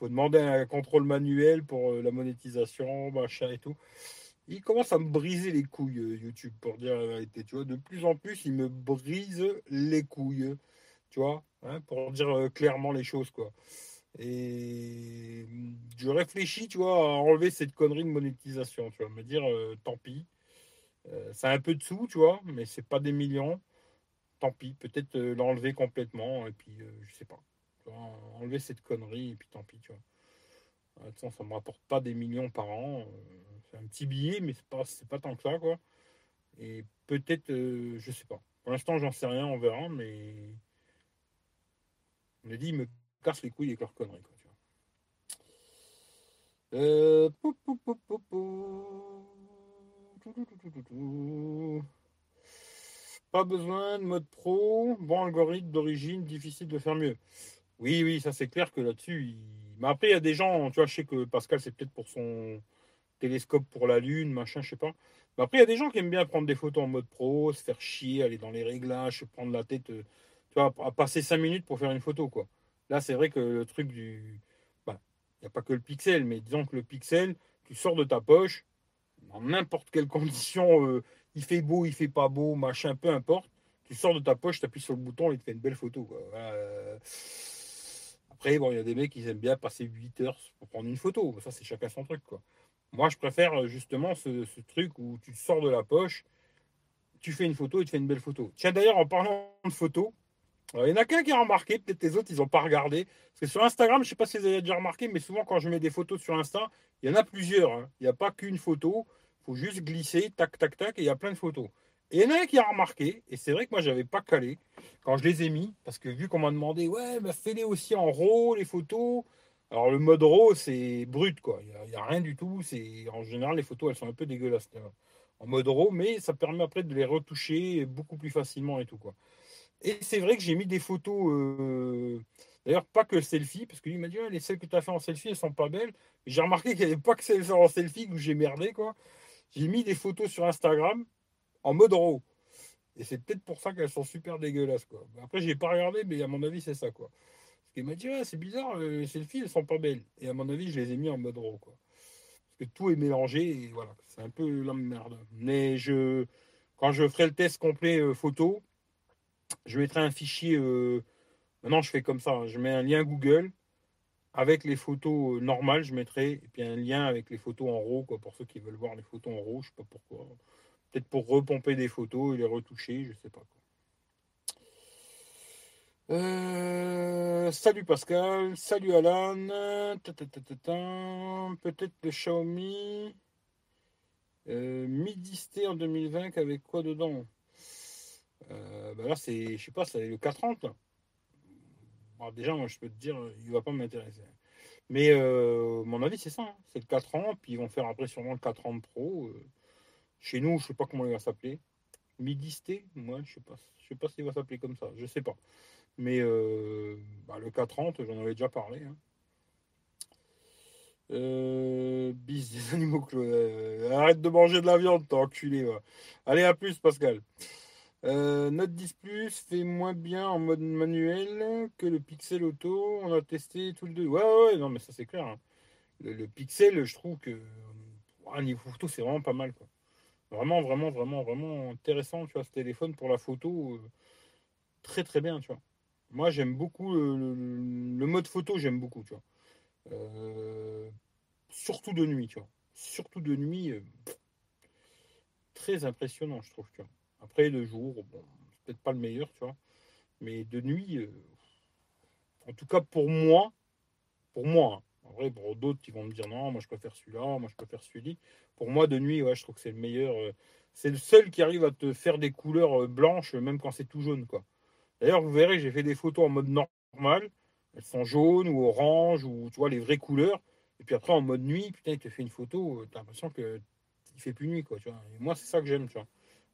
Faut demander un contrôle manuel pour euh, la monétisation, machin et tout. Il commence à me briser les couilles, euh, YouTube, pour dire la vérité. Tu vois, de plus en plus, il me brise les couilles, tu vois, hein, pour dire euh, clairement les choses, quoi. Et je réfléchis, tu vois, à enlever cette connerie de monétisation, tu vois, me dire, tant pis. c'est un peu de sous, tu vois, mais c'est pas des millions tant pis, peut-être euh, l'enlever complètement, et puis euh, je sais pas. Enlever cette connerie, et puis tant pis, tu vois. De toute façon, ça me rapporte pas des millions par an. Euh, c'est un petit billet, mais c'est pas, c'est pas tant que ça, quoi. Et peut-être, je sais pas. Pour l'instant, j'en sais rien, on verra, mais. On a dit, ils me cassent les couilles avec leurs conneries, quoi, tu vois. Euh... Pas besoin de mode pro, bon algorithme d'origine, difficile de faire mieux. Oui, oui, ça c'est clair que là-dessus, mais après il y a des gens, tu vois, je sais que Pascal c'est peut-être pour son télescope pour la Lune, machin, je sais pas. Mais après il y a des gens qui aiment bien prendre des photos en mode pro, se faire chier, aller dans les réglages, prendre la tête, euh, tu vois, à passer cinq minutes pour faire une photo, quoi. Là c'est vrai que le truc du... Bah, il n'y a pas que le pixel, mais disons que le pixel, tu sors de ta poche, dans n'importe quelle condition... Euh, il fait beau, il fait pas beau, machin, peu importe. Tu sors de ta poche, tu appuies sur le bouton et il te fait une belle photo. Euh, après, bon, il y a des mecs qui aiment bien passer 8 heures pour prendre une photo. Ça, c'est chacun son truc. Quoi. Moi, je préfère justement ce, truc où tu sors de la poche, tu fais une photo et tu fais une belle photo. Tiens, d'ailleurs, en parlant de photo, il y en a qu'un qui a remarqué, peut-être les autres, ils n'ont pas regardé. Parce que sur Instagram, je ne sais pas si vous avez déjà remarqué, mais souvent quand je mets des photos sur Insta, il y en a plusieurs. hein. Il n'y a pas qu'une photo. Il faut juste glisser, tac, tac, tac, et il y a plein de photos. Et il y en a un qui a remarqué, et c'est vrai que moi, je n'avais pas calé quand je les ai mis, parce que vu qu'on m'a demandé, ouais, bah, fais-les aussi en RAW, les photos. Alors, le mode RAW, c'est brut, quoi. Il n'y a, rien du tout. C'est En général, les photos, elles sont un peu dégueulasses en mode RAW, mais ça permet après de les retoucher beaucoup plus facilement et tout, quoi. Et c'est vrai que j'ai mis des photos, euh, d'ailleurs pas que selfie, parce que lui m'a dit, les celles que tu as fait en selfie, elles sont pas belles. J'ai remarqué qu'il n'y avait pas que celles en selfie où j'ai merdé, quoi. J'ai mis des photos sur Instagram en mode RAW. Et c'est peut-être pour ça qu'elles sont super dégueulasses, quoi. Après, j'ai pas regardé, mais à mon avis, c'est ça, quoi. Parce qu'il m'a dit, c'est bizarre, les selfies, elles sont pas belles. Et à mon avis, je les ai mis en mode RAW, quoi. Parce que tout est mélangé, et voilà, c'est un peu la merde. Mais je, quand je ferai le test complet euh, photo, je mettrai un fichier. Euh, maintenant, je fais comme ça. Hein. Je mets un lien Google avec les photos euh, normales. Je mettrai et puis un lien avec les photos en RAW quoi, pour ceux qui veulent voir les photos en RAW. Je sais pas pourquoi. Peut-être pour repomper des photos et les retoucher. Je sais pas. Quoi. Euh, salut Pascal, salut Alan. Peut-être le Xiaomi euh, Midi en 2020 avec quoi dedans? Euh, bah là, c'est, je sais pas, c'est le 430. Bon, déjà, moi, je peux te dire, il va pas m'intéresser. Mais euh, mon avis, c'est ça. Hein. C'est le 430, puis ils vont faire après sûrement le 430 Pro. Euh. Chez nous, je sais pas comment il va s'appeler. Midisté Moi, je sais pas. Je sais pas s'il va s'appeler comme ça. Je sais pas. Mais euh, bah, le 430, j'en avais déjà parlé. Hein. Euh, bis des animaux euh, Arrête de manger de la viande, t'es enculé. Allez, à plus, Pascal. Note 10 Plus fait moins bien en mode manuel que le Pixel Auto. On a testé tout le deux. Ouais, ouais, non, mais ça c'est clair. Hein. Le, Pixel, je trouve que à niveau photo, c'est vraiment pas mal. Vraiment, vraiment, vraiment, vraiment intéressant, tu vois, ce téléphone pour la photo. Euh, très, très bien, tu vois. Moi, j'aime beaucoup le, le, le, mode photo, j'aime beaucoup, tu vois. Euh, surtout de nuit, tu vois. Surtout de nuit, euh, très impressionnant, je trouve, tu vois. Après, de jour, bon, c'est peut-être pas le meilleur, tu vois. Mais de nuit, en tout cas pour moi, pour moi, hein. Pour d'autres qui vont me dire non, moi je préfère celui-là, moi je préfère celui-là. Pour moi, de nuit, ouais, je trouve que c'est le meilleur. Euh, c'est le seul qui arrive à te faire des couleurs euh, blanches, même quand c'est tout jaune, quoi. D'ailleurs, vous verrez, j'ai fait des photos en mode normal. Elles sont jaunes ou orange, ou tu vois, les vraies couleurs. Et puis après, en mode nuit, putain, il te fait une photo, t'as l'impression qu'il fait plus nuit, quoi, moi, c'est ça que j'aime, tu.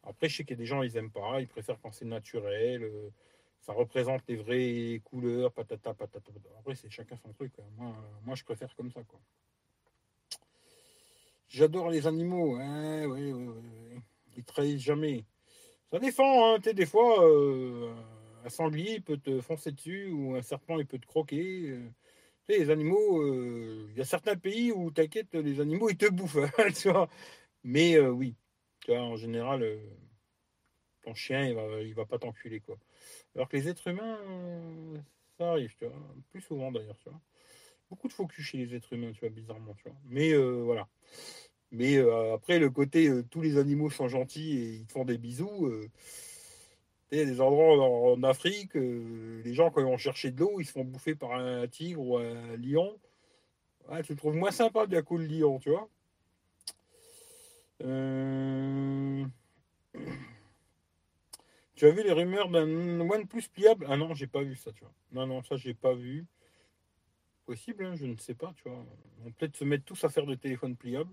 Après, je sais qu'il y a des gens, ils aiment pas, ils préfèrent quand c'est naturel, euh, ça représente les vraies couleurs, patata, patata. Après, c'est chacun son truc. Moi, moi, je préfère comme ça, quoi. J'adore les animaux, hein, ouais, Ils trahissent jamais. Ça défend, hein, des fois, euh, un sanglier peut te foncer dessus ou un serpent, il peut te croquer. Euh. Les animaux, il y a certains pays où, t'inquiète, les animaux, ils te bouffent, hein, tu vois. Mais oui, tu vois, en général, euh, ton chien, il va, il va pas t'enculer, quoi. Alors que les êtres humains, ça arrive, tu vois. Plus souvent, d'ailleurs, tu vois. Beaucoup de focus chez les êtres humains, tu vois, bizarrement, tu vois. Mais euh, voilà. Mais euh, après, le côté, euh, tous les animaux sont gentils et ils te font des bisous. il y a des endroits en, Afrique, les gens, quand ils vont chercher de l'eau, ils se font bouffer par un tigre ou un lion. Ouais, tu trouves moins sympa, bien coup, le lion, tu vois. Tu as vu les rumeurs d'un OnePlus pliable? Ah non, j'ai pas vu ça, tu vois. Non, non, ça, j'ai pas vu. Possible, hein, je ne sais pas, tu vois. On peut peut-être se mettre tous à faire des téléphones pliables.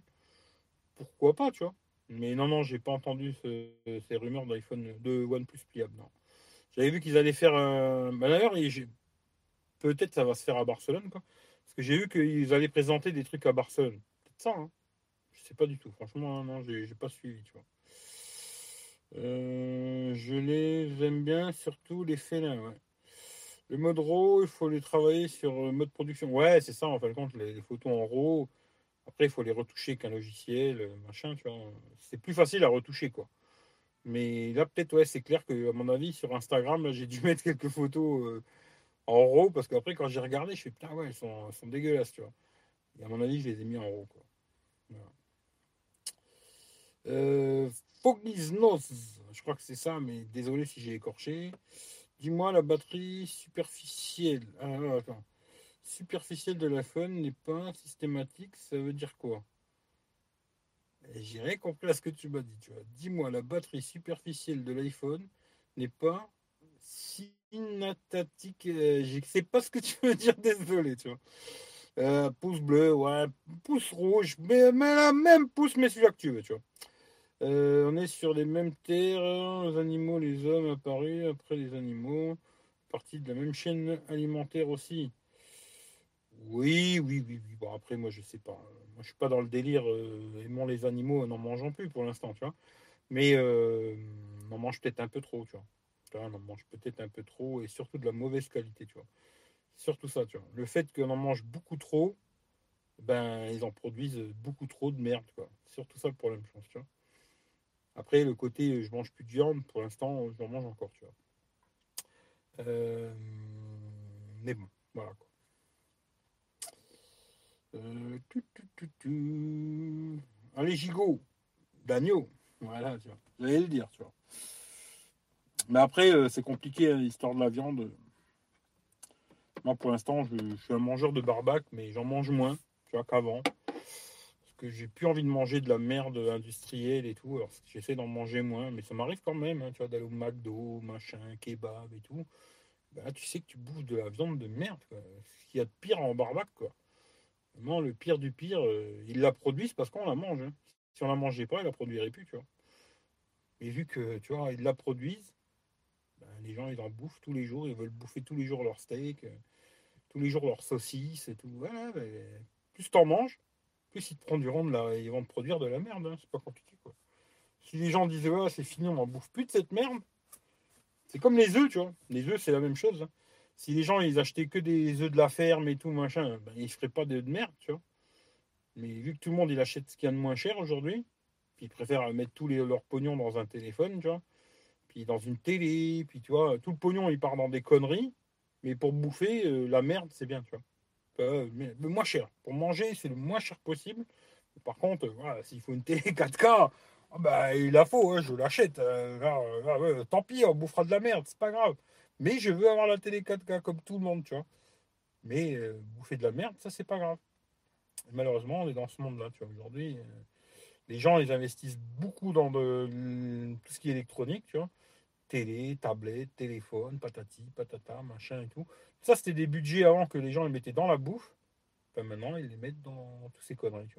Pourquoi pas, tu vois. Mais non, non, j'ai pas entendu ce, ces rumeurs d'iPhone, de OnePlus pliable, non. J'avais vu qu'ils allaient faire un. Bah, D'ailleurs, peut-être ça va se faire à Barcelone, quoi. Parce que j'ai vu qu'ils allaient présenter des trucs à Barcelone. Peut-être ça, hein. Je sais pas du tout. Franchement, non, j'ai pas suivi, tu vois. Euh, je les aime bien, surtout les félins. Le mode RAW, il faut les travailler sur le mode production. Ouais, c'est ça, en fin de compte, les, photos en RAW. Après, il faut les retoucher qu'un logiciel, machin, tu vois. C'est plus facile à retoucher, quoi. Mais là, peut-être, ouais, c'est clair que, à mon avis, sur Instagram, j'ai dû mettre quelques photos euh, en RAW, parce qu'après, quand j'ai regardé, je fais, putain, ouais, elles sont, elles sont dégueulasses, tu vois. Et à mon avis, je les ai mis en RAW, quoi. Euh, je crois que c'est ça, mais désolé si j'ai écorché. Dis-moi, la batterie superficielle. Ah, attends. Superficielle de l'iPhone n'est pas systématique, ça veut dire quoi? J'ai rien compris à ce que tu m'as dit. Tu vois. Dis-moi, la batterie superficielle de l'iPhone n'est pas synatatique. Euh, je sais pas ce que tu veux dire, désolé, tu vois. Euh, pouce bleu, ouais, pouce rouge, mais, mais la même pouce, mais celui-là que tu veux, tu vois. Euh, on est sur les mêmes terres, les animaux, les hommes apparus après les animaux, partie de la même chaîne alimentaire aussi. Oui, oui, oui, oui. Bon, après, moi, je sais pas. Moi, je suis pas dans le délire euh, aimant les animaux, n'en mangeant plus pour l'instant, tu vois. Mais euh, on en mange peut-être un peu trop, tu vois. on en mange peut-être un peu trop et surtout de la mauvaise qualité, tu vois. Surtout ça, tu vois. Le fait qu'on en mange beaucoup trop, ben, ils en produisent beaucoup trop de merde, quoi. Surtout ça le problème, je pense, tu vois. Après, le côté je mange plus de viande, pour l'instant, j'en mange encore, tu vois. Euh, mais bon, voilà quoi. Euh, Allez, gigot, d'agneau. Voilà, tu vois. J'allais le dire, tu vois. Mais après, euh, c'est compliqué, hein, l'histoire de la viande. Moi, pour l'instant, je, je, suis un mangeur de barbac, mais j'en mange moins, tu vois, qu'avant j'ai plus envie de manger de la merde industrielle et tout. Alors j'essaie d'en manger moins, mais ça m'arrive quand même, hein, tu vois, d'aller au McDo, machin, kebab et tout. Bah, tu sais que tu bouffes de la viande de merde, quoi. Ce qu'il y a de pire en barbac, quoi. Vraiment, le pire du pire, euh, ils la produisent parce qu'on la mange. Hein. Si on la mangeait pas, ils la produiraient plus, tu vois. Mais vu que, tu vois, ils la produisent, ben, les gens, ils en bouffent tous les jours, ils veulent bouffer tous les jours leur steak, euh, tous les jours leur saucisse et tout. Voilà, ben, plus t'en manges, plus ils te de la, ils vont te produire de la merde, hein, c'est pas compliqué quoi. Si les gens disent ouais c'est fini, on n'en bouffe plus de cette merde, c'est comme les œufs, tu vois. Les œufs c'est la même chose. Hein. Si les gens ils achetaient que des œufs de la ferme et tout machin, ben, ils feraient pas de merde, tu vois. Mais vu que tout le monde il achète ce qu'il y a de moins cher aujourd'hui, puis ils préfèrent mettre tous leurs pognons dans un téléphone, tu vois, puis dans une télé, puis tu vois, tout le pognon il part dans des conneries, mais pour bouffer euh, la merde c'est bien, tu vois mais le moins cher. Pour manger, c'est le moins cher possible. Par contre, voilà, s'il faut une télé 4K, ah bah, il la faut, hein, je l'achète. Euh, tant pis, on bouffera de la merde, c'est pas grave. Mais je veux avoir la télé 4K comme tout le monde, tu vois. Mais euh, bouffer de la merde, ça, c'est pas grave. malheureusement, on est dans ce monde-là, tu vois. Aujourd'hui, euh, les gens, ils investissent beaucoup dans de, tout ce qui est électronique, tu vois télé, tablette, téléphone, patati, patata, machin et tout. Ça, c'était des budgets avant que les gens les mettaient dans la bouffe. maintenant, ils les mettent dans tous ces conneries.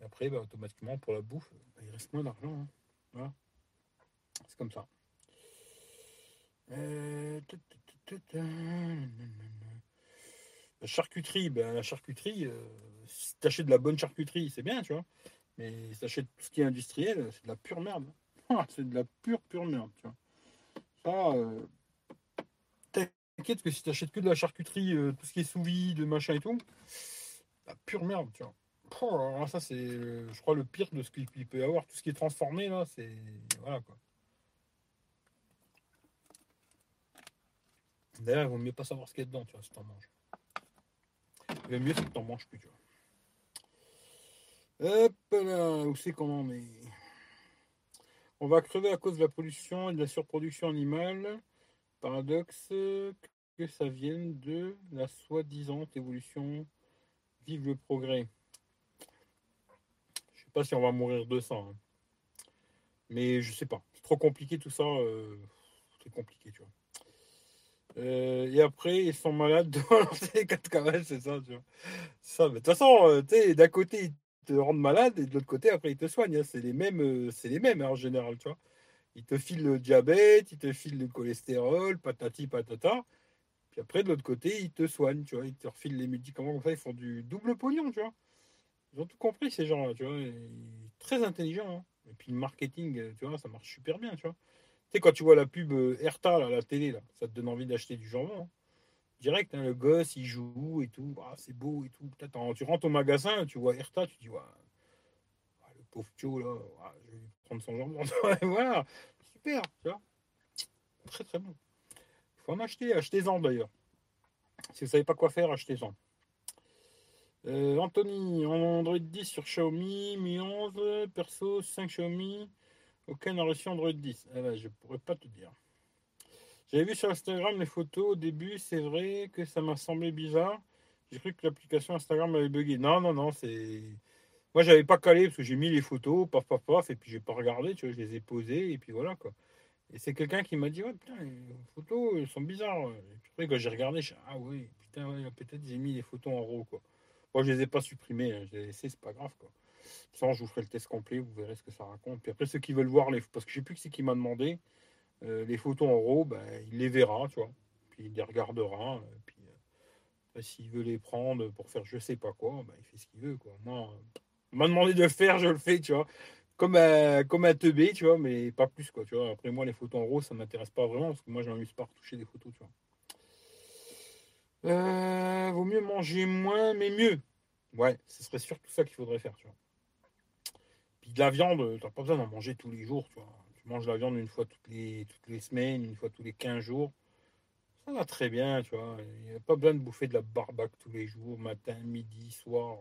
Et après, bah, automatiquement, pour la bouffe, bah, il reste moins d'argent. Hein. C'est comme ça. Euh, la charcuterie, ben, la charcuterie, euh, si tu achètes de la bonne charcuterie, c'est bien, tu vois. Mais si tu achètes tout ce qui est industriel, c'est de la pure merde. c'est de la pure, pure merde, tu vois. Euh, t'inquiète que si tu achètes que de la charcuterie, euh, tout ce qui est sous vide, machin et tout, la pure merde, tu vois. Oh, ça, c'est, je crois, le pire de ce qu'il peut y avoir. Tout ce qui est transformé, là, c'est. Voilà, quoi. D'ailleurs, il vaut mieux pas savoir ce qu'il y a dedans, tu vois, si t'en manges. Le mieux, c'est que t'en manges plus, tu vois. Hop là, où c'est qu'on en est? On va crever à cause de la pollution et de la surproduction animale. Paradoxe que ça vienne de la soi-disant évolution. Vive le progrès. Je sais pas si on va mourir de ça. Hein. Mais je sais pas. C'est trop compliqué tout ça. Euh, c'est compliqué, tu vois. Euh, et après, ils sont malades de lancer les 4 c'est ça, tu vois. De toute façon, euh, d'un côté, te rendent malade et de l'autre côté, après, ils te soignent. Hein. C'est les mêmes, c'est les mêmes hein, en général, tu vois. Ils te filent le diabète, ils te filent le cholestérol, patati patata. Puis après, de l'autre côté, ils te soignent, tu vois. Ils te refilent les médicaments comme ça, ils font du double pognon, tu vois. Ils ont tout compris, ces gens-là, tu vois. très intelligents. Hein. Et puis le marketing, tu vois, ça marche super bien, tu vois. Tu sais, quand tu vois la pub euh, Erta, à la télé, là, ça te donne envie d'acheter du jambon direct, hein, le gosse, il joue et tout, ah, c'est beau et tout. Tu rentres au magasin, tu vois Erta, tu dis, ouais, ah, le pauvre Tio, là, vais prendre son jambon. voilà, super, tu vois. Très très bon. Faut en acheter, achetez-en d'ailleurs. Si vous savez pas quoi faire, achetez-en. Euh, Anthony, Android 10 sur Xiaomi, Mi 11, perso 5 Xiaomi, aucun n'a reçu Android 10. Eh ben, je pourrais pas te dire. J'avais vu sur Instagram les photos au début, c'est vrai que ça m'a semblé bizarre. J'ai cru que l'application Instagram avait bugué. Non, non, non, c'est. Moi, j'avais pas calé parce que j'ai mis les photos, paf, paf, paf, et puis j'ai pas regardé, tu vois, je les ai posées, et puis voilà, quoi. Et c'est quelqu'un qui m'a dit, ouais, putain, les photos, elles sont bizarres. Et puis après, quand j'ai regardé, je ah oui, putain, peut-être j'ai mis les photos en RAW, quoi. Moi, je les ai pas supprimées, hein, je les ai laissées, c'est pas grave, quoi. Sans, je vous ferai le test complet, vous verrez ce que ça raconte. Puis après, ceux qui veulent voir les. Parce que je sais plus qui c'est qui m'a demandé, euh, les photos en RAW, ben, il les verra, tu vois. Puis il les regardera. Euh, puis euh, s'il veut les prendre pour faire je sais pas quoi, ben, il fait ce qu'il veut, quoi. Moi, m'a demandé de le faire, je le fais, tu vois. Comme un, comme un teubé, tu vois, mais pas plus, quoi, tu vois. Après, moi, les photos en RAW, ça m'intéresse pas vraiment, parce que moi, je m'amuse pas à retoucher des photos, tu vois. vaut mieux manger moins, mais mieux. Ouais, ce serait surtout ça qu'il faudrait faire, tu vois. Puis de la viande, tu n'as pas besoin d'en manger tous les jours, tu vois. Tu manges la viande une fois toutes les, toutes les semaines, une fois tous les 15 jours. Ça va très bien, tu vois. Il n'y a pas besoin de bouffer de la barbaque tous les jours, matin, midi, soir.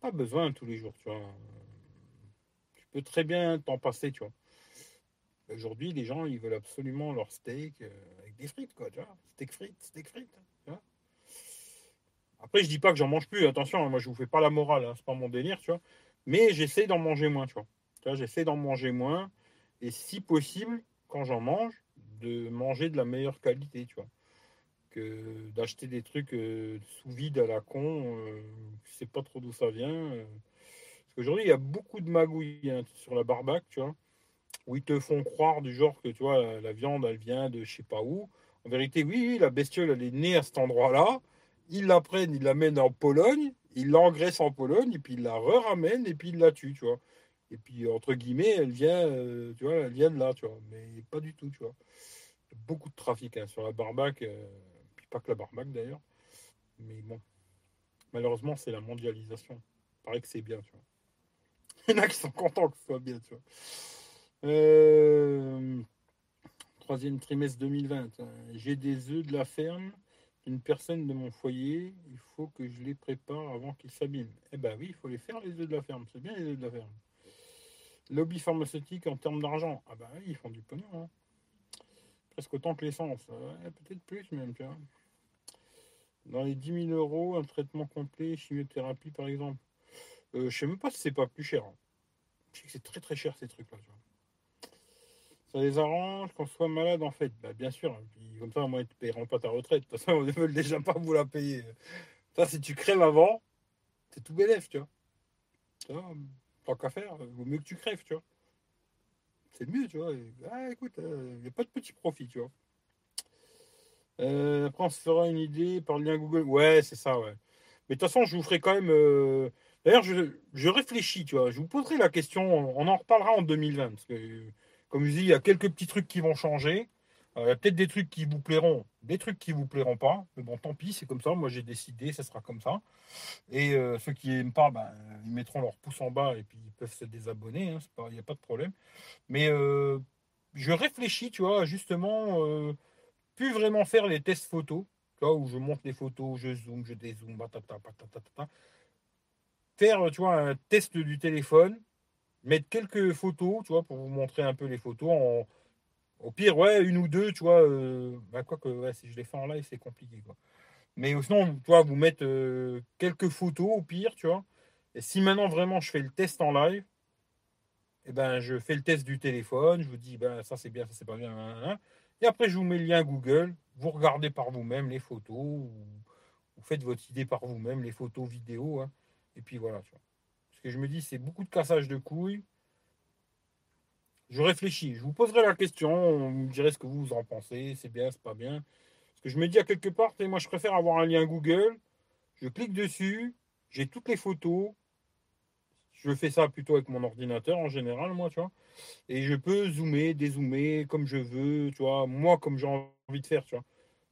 Pas besoin tous les jours, tu vois. Tu peux très bien t'en passer, tu vois. Aujourd'hui, les gens, ils veulent absolument leur steak euh, avec des frites, quoi, tu vois. Steak frites, steak frites, vois. Après, je dis pas que j'en mange plus, attention, hein, moi je vous fais pas la morale, hein, c'est pas mon délire, tu vois. Mais j'essaie d'en manger moins. Tu vois j'essaie d'en manger moins. Et si possible, quand j'en mange, de manger de la meilleure qualité, tu vois. D'acheter des trucs euh, sous vide à la con, euh, je sais pas trop d'où ça vient. Euh. Parce qu'aujourd'hui, il y a beaucoup de magouilles hein, sur la barbaque, tu vois, où ils te font croire du genre que tu la, la viande, elle vient de je sais pas où. En vérité, oui, la bestiole, elle est née à cet endroit-là ils la prennent, ils l'amènent en Pologne, ils l'engraissent en Pologne, et puis ils la re-ramènent, et puis ils la tuent, tu vois. Et puis, entre guillemets, elle vient, euh, tu vois, elle vient de là, tu vois. Mais pas du tout, tu vois. Beaucoup de trafic hein, sur la euh, puis pas que la barbaque d'ailleurs. Mais bon, malheureusement, c'est la mondialisation. Il paraît que c'est bien, tu vois. Il y en a qui sont contents que ce soit bien, tu vois. Euh, troisième trimestre 2020. J'ai des œufs de la ferme une personne de mon foyer, il faut que je les prépare avant qu'ils s'abîment. Eh ben oui, il faut les faire, les œufs de la ferme. C'est bien les œufs de la ferme. Lobby pharmaceutique en termes d'argent. Ah bah oui, ils font du pognon. Hein. Presque autant que l'essence. Peut-être plus même, tu vois. Dans les 10 000 euros, un traitement complet, chimiothérapie par exemple. Euh, je sais même pas si c'est pas plus cher. Hein. Je sais que c'est très très cher ces trucs-là. Ça les arrange qu'on soit malade en fait. Bah, bien sûr. Puis, comme ça, moi, ils ne paieront pas ta retraite. De toute façon, on ne veut déjà pas vous la payer. Ça, si tu crèves avant, c'est tout bénéf, tu vois. Vois tant qu'à faire, il vaut mieux que tu crèves, tu vois. C'est mieux, tu vois. ah, écoute, il euh, n'y a pas de petit profit, tu vois. Euh, après, on se fera une idée par le lien Google. Ouais, c'est ça, ouais. Mais de toute façon, je vous ferai quand même. Euh, d'ailleurs, je, je, réfléchis, tu vois. Je vous poserai la question. On en reparlera en 2020. Parce que comme je dis, il y a quelques petits trucs qui vont changer. Il y a peut-être des trucs qui vous plairont, des trucs qui vous plairont pas. Mais bon, tant pis, c'est comme ça. Moi, j'ai décidé, ça sera comme ça. Et euh, ceux qui n'aiment pas, ben, ils mettront leur pouce en bas et puis ils peuvent se désabonner. Hein, il n'y a pas de problème. Mais je réfléchis, tu vois, justement, plus vraiment faire les tests photos, tu vois, où je monte les photos, je zoome, je dézoome, batata, patata, Faire, tu vois, un test du téléphone mettre quelques photos, tu vois, pour vous montrer un peu les photos. En, au pire, ouais, une ou deux, tu vois. Euh, bah, quoi que, ouais, si je les fais en live, c'est compliqué, quoi. Mais sinon, tu vois, vous mettre euh, quelques photos au pire, tu vois. Et si maintenant vraiment je fais le test en live, eh ben, je fais le test du téléphone, je vous dis, ben, ça c'est bien, ça c'est pas bien. Hein, hein. Et après, je vous mets le lien Google, vous regardez par vous-même les photos, ou vous faites votre idée par vous-même, les photos, vidéos, hein. et puis voilà, tu vois. Parce que je me dis, c'est beaucoup de cassage de couilles. Je réfléchis. Je vous poserai la question. Vous me direz ce que vous en pensez. C'est bien, c'est pas bien. Parce que je me dis à quelque part, moi, je préfère avoir un lien Google. Je clique dessus. J'ai toutes les photos. Je fais ça plutôt avec mon ordinateur en général, moi, tu vois. Et je peux zoomer, dézoomer comme je veux, tu vois. Moi, comme j'ai envie de faire, tu vois.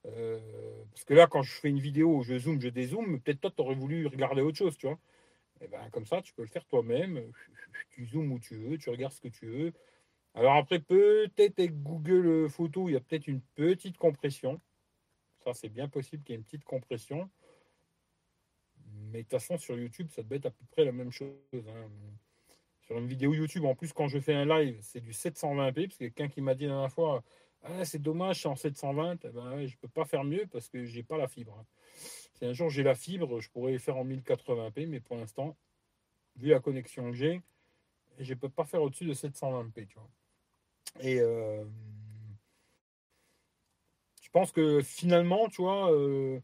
Euh, parce que là, quand je fais une vidéo, je zoome, je dézoome, peut-être toi, tu aurais voulu regarder autre chose, tu vois. Et eh ben, comme ça, tu peux le faire toi-même. Tu zoomes où tu veux, tu regardes ce que tu veux. Alors après, peut-être avec Google Photos, il y a peut-être une petite compression. Ça, c'est bien possible qu'il y ait une petite compression. Mais de toute façon, sur YouTube, ça doit être à peu près la même chose. hein. Sur une vidéo YouTube, en plus, quand je fais un live, c'est du 720p, parce que quelqu'un qui m'a dit la dernière fois, ah, c'est dommage, c'est en 720, eh ben, je peux pas faire mieux parce que j'ai pas la fibre. hein. Si un jour j'ai la fibre, je pourrais faire en 1080p, mais pour l'instant, vu la connexion que j'ai, je peux pas faire au-dessus de 720p, tu vois. Et euh, je pense que finalement, tu vois, euh,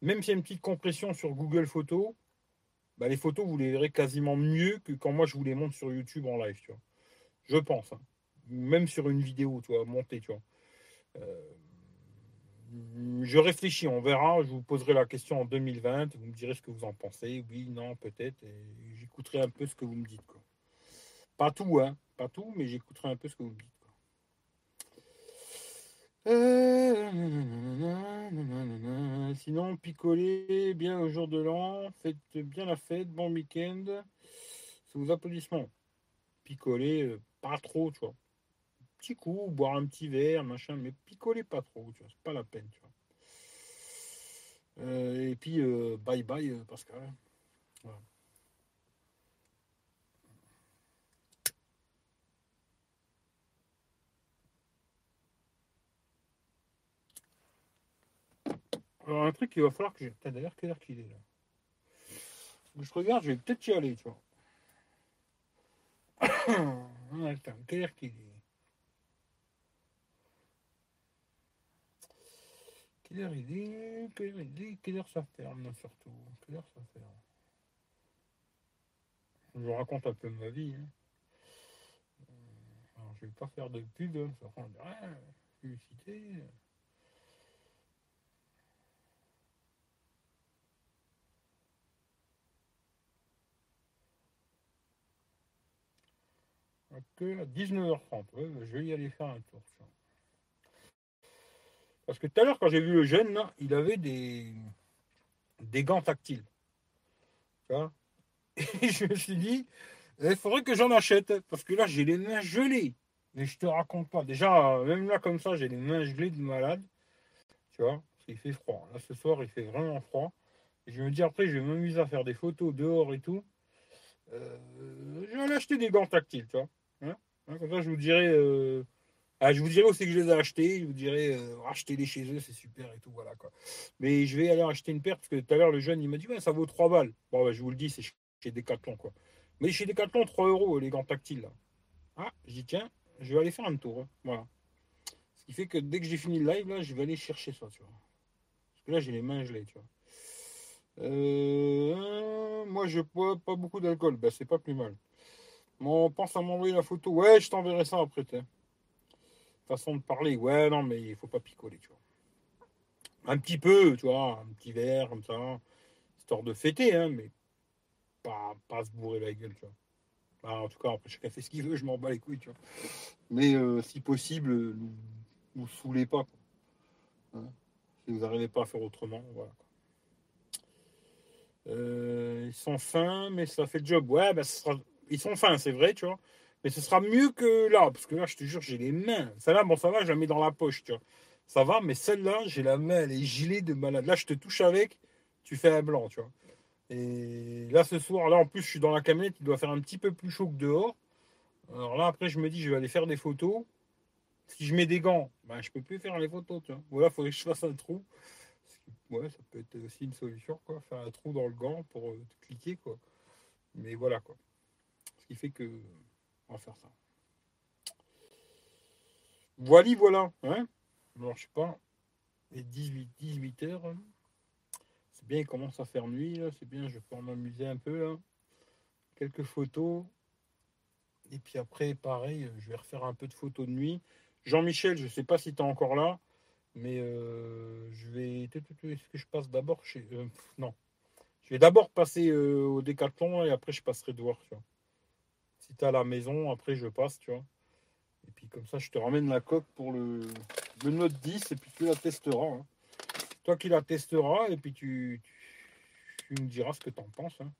même s'il y a une petite compression sur Google Photos, bah, les photos, vous les verrez quasiment mieux que quand moi je vous les montre sur YouTube en live, tu vois. Je pense. hein. Même sur une vidéo, tu vois, montée, tu vois. Euh, je réfléchis, on verra. Je vous poserai la question en 2020. Vous me direz ce que vous en pensez. Oui, non, peut-être. J'écouterai un peu ce que vous me dites. Pas tout, hein. Pas tout, mais j'écouterai un peu ce que vous me dites. Euh. Sinon, picolez bien au jour de l'an. Faites bien la fête. Bon week-end. Sous applaudissements. Picolez euh, pas trop, tu vois petit coup, boire un petit verre, machin, mais picoler pas trop, tu vois, c'est pas la peine, tu vois. Euh, et puis, bye bye, Pascal. Alors, un truc qu'il va falloir que j'ai. D'ailleurs, quelle heure qu'il est là Je regarde, je vais peut-être y aller, tu vois. Ah, Attends, quelle heure qu'il est Quelle heure il est Quelle heure il est Quelle heure ça ferme surtout Quelle heure ça ferme Je vous raconte un peu ma vie. hein. Euh, Alors, je vais pas faire de pub, ça rend rien. Publicité. Ok, à 19h30, ouais, bah, je vais y aller faire un tour. Parce que tout à l'heure, quand j'ai vu le jeune, là, il avait des, des gants tactiles. Et je me suis dit, il faudrait que j'en achète. Parce que là, j'ai les mains gelées. Mais je te raconte pas. Déjà, même là, comme ça, j'ai les mains gelées de malade. Tu vois? Parce qu'il fait froid. Là, ce soir, il fait vraiment froid. Et je me dis, après, je vais m'amuser à faire des photos dehors et tout. Euh, je vais aller acheter des gants tactiles, tu vois. Hein Hein, comme ça, je vous dirai. euh, ah, je vous dirai aussi que je les ai achetés. Je vous dirai, euh, achetez-les chez eux, c'est super et tout. Voilà, quoi. Mais je vais aller acheter une paire parce que tout à l'heure, le jeune, il m'a dit, ouais, ça vaut 3 balles. Bon, ouais, je vous le dis, c'est chez- Decathlon, quoi. Mais chez Decathlon, 3 euros, les gants tactiles, là. Ah, j'ai dit, tiens, je vais aller faire un tour. hein. Voilà. Ce qui fait que dès que j'ai fini le live, là, je vais aller chercher ça, tu vois. Parce que là, j'ai les mains gelées, tu vois. Euh, moi, je bois pas beaucoup d'alcool. Ben, c'est pas plus mal. On pense à m'envoyer la photo. Ouais, je t'enverrai ça après, t'es. Façon de parler. Ouais, non, mais il faut pas picoler, tu vois. Un petit peu, tu vois, un petit verre, comme ça. Histoire de fêter, hein, mais pas, pas se bourrer la gueule, tu vois. Ah, en tout cas, après, chacun fait ce qu'il veut, je m'en bats les couilles, tu vois. Mais euh, si possible, nous, nous saoulez pas, quoi. Hein? si vous n'arrivez pas à faire autrement, voilà. Euh, ils sont fins, mais ça fait le job. Ouais, bah, ce sera... ils sont fins, c'est vrai, tu vois. Mais ce sera mieux que là, parce que là, je te jure, j'ai les mains. Celle-là, bon, ça va, je la mets dans la poche, tu vois. Ça va, mais celle-là, j'ai la main, elle est gelée de malade. Là, je te touche avec, tu fais un blanc, tu vois. Et là, ce soir, là, en plus, je suis dans la camionnette, il doit faire un petit peu plus chaud que dehors. Alors là, après, je me dis, je vais aller faire des photos. Si je mets des gants, ben, je peux plus faire les photos, tu vois. Ou là, il faudrait que je fasse un trou. Ouais, ça peut être aussi une solution, quoi. Faire un trou dans le gant pour euh, cliquer, quoi. Mais voilà, quoi. Fait que on va faire ça. Voilà, voilà. Hein Alors, je sais pas. Et 18, 18 heures. hein. C'est bien, il commence à faire nuit. C'est bien, je peux m'amuser un peu, là. Quelques photos. Et puis après, pareil, je vais refaire un peu de photos de nuit. Jean-Michel, je sais pas si tu es encore là, mais euh, je vais. Est-ce que je passe d'abord chez. euh, non. Je vais d'abord passer euh, au décathlon et après je passerai de voir, tu vois. Si tu à la maison, après je passe, tu vois. Et puis comme ça, je te ramène la coque pour le, Note 10 et puis tu la testeras. hein. Toi qui la testeras et puis tu, me diras ce que tu en penses. hein.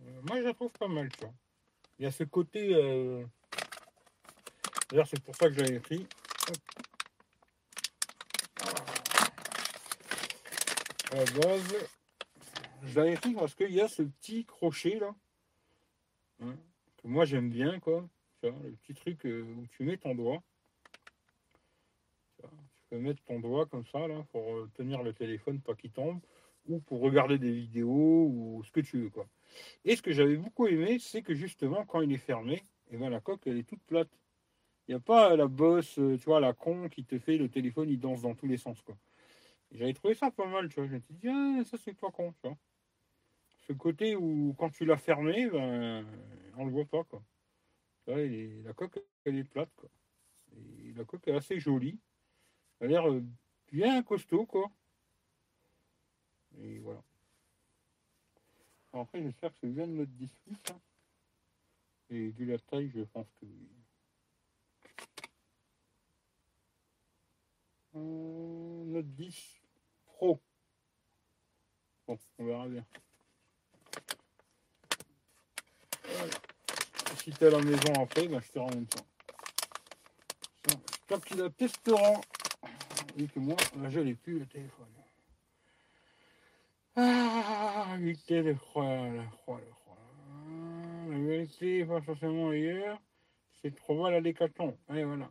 Euh, moi, je la trouve pas mal, tu vois. Il y a ce côté. euh, D'ailleurs, c'est pour ça que j'avais. Hop. À la base, je l'avais pris parce qu'il y a ce petit crochet là. Hein, moi j'aime bien quoi. Tu vois, le petit truc euh, où tu mets ton doigt. Tu, peux mettre ton doigt comme ça là pour euh, tenir le téléphone pas qu'il tombe ou pour regarder des vidéos ou ce que tu veux quoi. Et ce que j'avais beaucoup aimé, c'est que justement quand il est fermé, eh ben la coque elle est toute plate. Il n'y a pas la bosse, euh, tu vois, la con qui te fait le téléphone, il danse dans tous les sens quoi. J'avais trouvé ça pas mal, tu vois. Je me suis dit, ah, ça c'est pas con, tu vois. Ce côté où quand tu l'as fermé, ben, on le voit pas, quoi. la coque, elle est plate, quoi. Et la coque est assez jolie. Elle a l'air euh, bien costaud, quoi. Et voilà. après, j'espère que c'est bien de notre 18. Hein. Et vu la taille, je pense que oui. Euh, note 10 Pro. Bon, on verra bien. Voilà. Si t'es à la maison après, ben, je te même temps. Toi qui la testeront. Et que moi, là, je n'ai plus le téléphone. Ah, le téléphone. La vérité, pas forcément ailleurs. C'est trop mal à décathlon. Allez, voilà.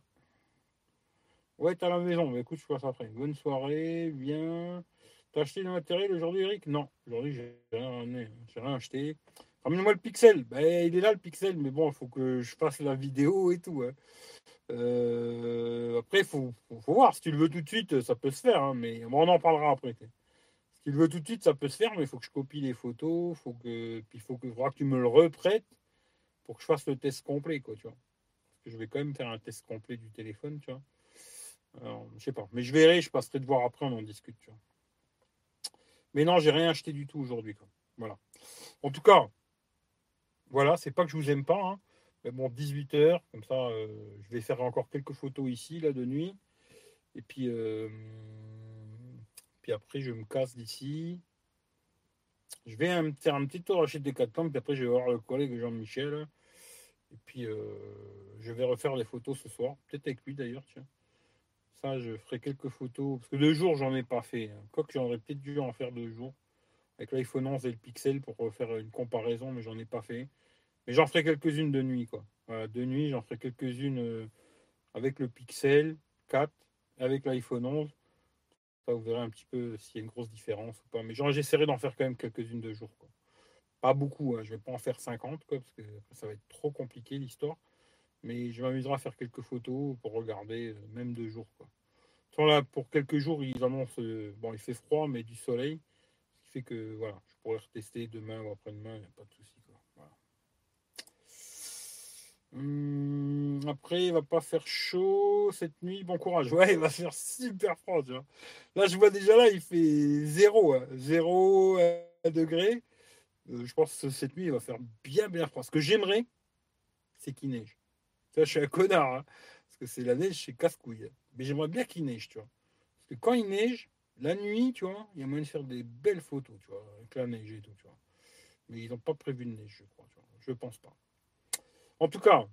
Ouais, t'es à la maison. Bah, écoute, je passe après. Bonne soirée, bien. T'as acheté le matériel aujourd'hui, Eric? Non, aujourd'hui, j'ai rien, rien acheté. Ramène-moi le pixel. Bah, il est là, le pixel, mais bon, il faut que je fasse la vidéo et tout. Hein. Euh, après, il faut, faut, voir. Si tu le veux tout de suite, ça peut se faire, hein, mais on en parlera après. Si tu le veux tout de suite, ça peut se faire, mais il faut que je copie les photos. Faut que, puis il faut que, que tu me le reprêtes pour que je fasse le test complet, quoi, tu vois. Parce que je vais quand même faire un test complet du téléphone, tu vois. Je sais pas. Mais je verrai, je passerai de voir après, on en discute. Mais non, j'ai rien acheté du tout aujourd'hui. Voilà. En tout cas, voilà, c'est pas que je vous aime pas. Hein. Mais bon, 18h, comme ça, euh, je vais faire encore quelques photos ici, là, de nuit. Et puis, euh, puis après, je me casse d'ici. Je vais faire un petit tour des 4 temps, puis après, je vais voir le collègue Jean-Michel. Et puis, euh, je vais refaire les photos ce soir. Peut-être avec lui d'ailleurs, tiens. Ça, je ferai quelques photos. Parce que deux jours, j'en ai pas fait. Quoique j'en aurais peut-être dû en faire deux jours. Avec l'iPhone 11 et le Pixel pour faire une comparaison, mais j'en ai pas fait. Mais j'en ferai quelques-unes de nuit, quoi. de nuit, j'en ferai quelques-unes euh, avec le Pixel 4, avec l'iPhone 11. Ça, vous verrez un petit peu s'il y a une grosse différence ou pas. Mais j'essaierai d'en faire quand même quelques-unes de jour. Pas beaucoup, hein. je vais pas en faire 50, quoi, parce que ça va être trop compliqué l'histoire. Mais je m'amuserai à faire quelques photos pour regarder, euh, même deux jours. Quoi. Là, pour quelques jours, ils annoncent, euh, bon, il fait froid, mais du soleil. Ce qui fait que voilà, je pourrais retester demain ou après-demain, il n'y a pas de souci. Hum, après, il va pas faire chaud cette nuit. Bon courage. Ouais, il va faire super froid. Tu vois. Là, je vois déjà là, il fait 0, 0 hein. degré. Euh, je pense que cette nuit, il va faire bien, bien froid. Ce que j'aimerais, c'est qu'il neige. Ça, je suis un connard. Hein, parce que c'est la neige, c'est casse-couille. Mais j'aimerais bien qu'il neige, tu vois. Parce que quand il neige, la nuit, tu vois, il y a moyen de faire des belles photos, tu vois, avec la neige et tout, tu vois. Mais ils n'ont pas prévu de neige, je crois, tu vois. Je pense pas. En tout cas,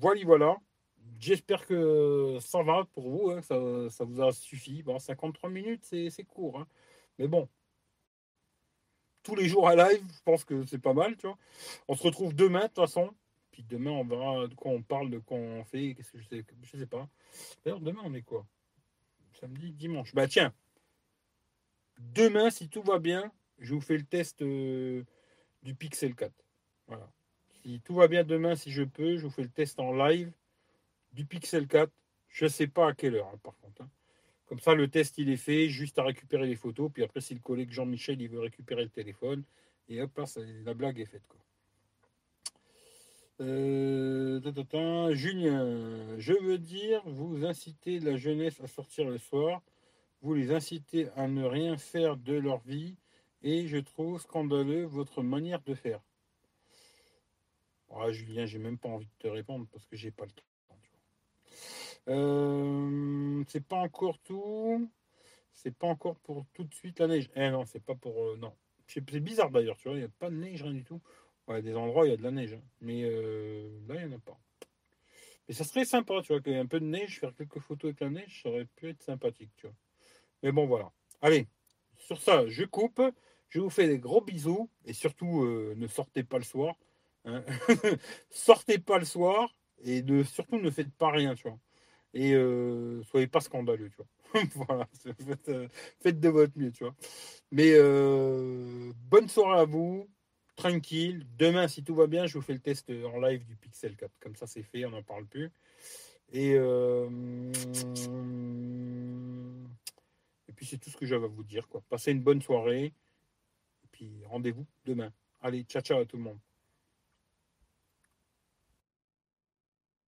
voilà, voilà. J'espère que ça va pour vous, hein, ça, vous a suffi. Bon, 53 minutes, c'est court. Hein. Mais bon, tous les jours à live, je pense que c'est pas mal. On se retrouve demain, de toute façon. Puis demain, on verra de quoi on parle, de quoi on fait. Qu'est-ce que je sais, je sais pas. D'ailleurs, demain, on est quoi? Samedi, dimanche. Bah tiens, demain, si tout va bien, je vous fais le test euh, du Pixel 4. Voilà. Si tout va bien demain, si je peux, je vous fais le test en live du Pixel 4. Je ne sais pas à quelle heure, hein, par contre. Hein. Comme ça, le test, il est fait, juste à récupérer les photos. Puis après, si le collègue Jean-Michel, il veut récupérer le téléphone, et hop, la blague est faite. Euh, Julien, je veux dire, vous incitez la jeunesse à sortir le soir, vous les incitez à ne rien faire de leur vie, et je trouve scandaleux votre manière de faire. Ah, Julien, j'ai même pas envie de te répondre parce que j'ai pas le temps. Euh, c'est pas encore tout. C'est pas encore pour tout de suite la neige. Eh non, c'est pas pour. Euh, non. C'est bizarre d'ailleurs, tu vois, il n'y a pas de neige, rien du tout. Ouais, des endroits, il y a de la neige. Hein. Mais euh, là, il n'y en a pas. Mais ça serait sympa, tu vois, qu'il y ait un peu de neige, faire quelques photos avec la neige, ça aurait pu être sympathique, tu vois. Mais bon, voilà. Allez, sur ça, je coupe. Je vous fais des gros bisous et surtout ne sortez pas le soir. Hein. sortez pas le soir et de, surtout ne faites pas rien, tu vois. Et euh, soyez pas scandaleux, tu vois. voilà, faites, euh, faites de votre mieux, tu vois. Mais euh, bonne soirée à vous, tranquille. Demain, si tout va bien, je vous fais le test en live du Pixel 4. Comme ça, c'est fait, on n'en parle plus. Et, et puis c'est tout ce que j'avais à vous dire. Quoi. Passez une bonne soirée. Et puis rendez-vous demain. Allez, ciao ciao à tout le monde.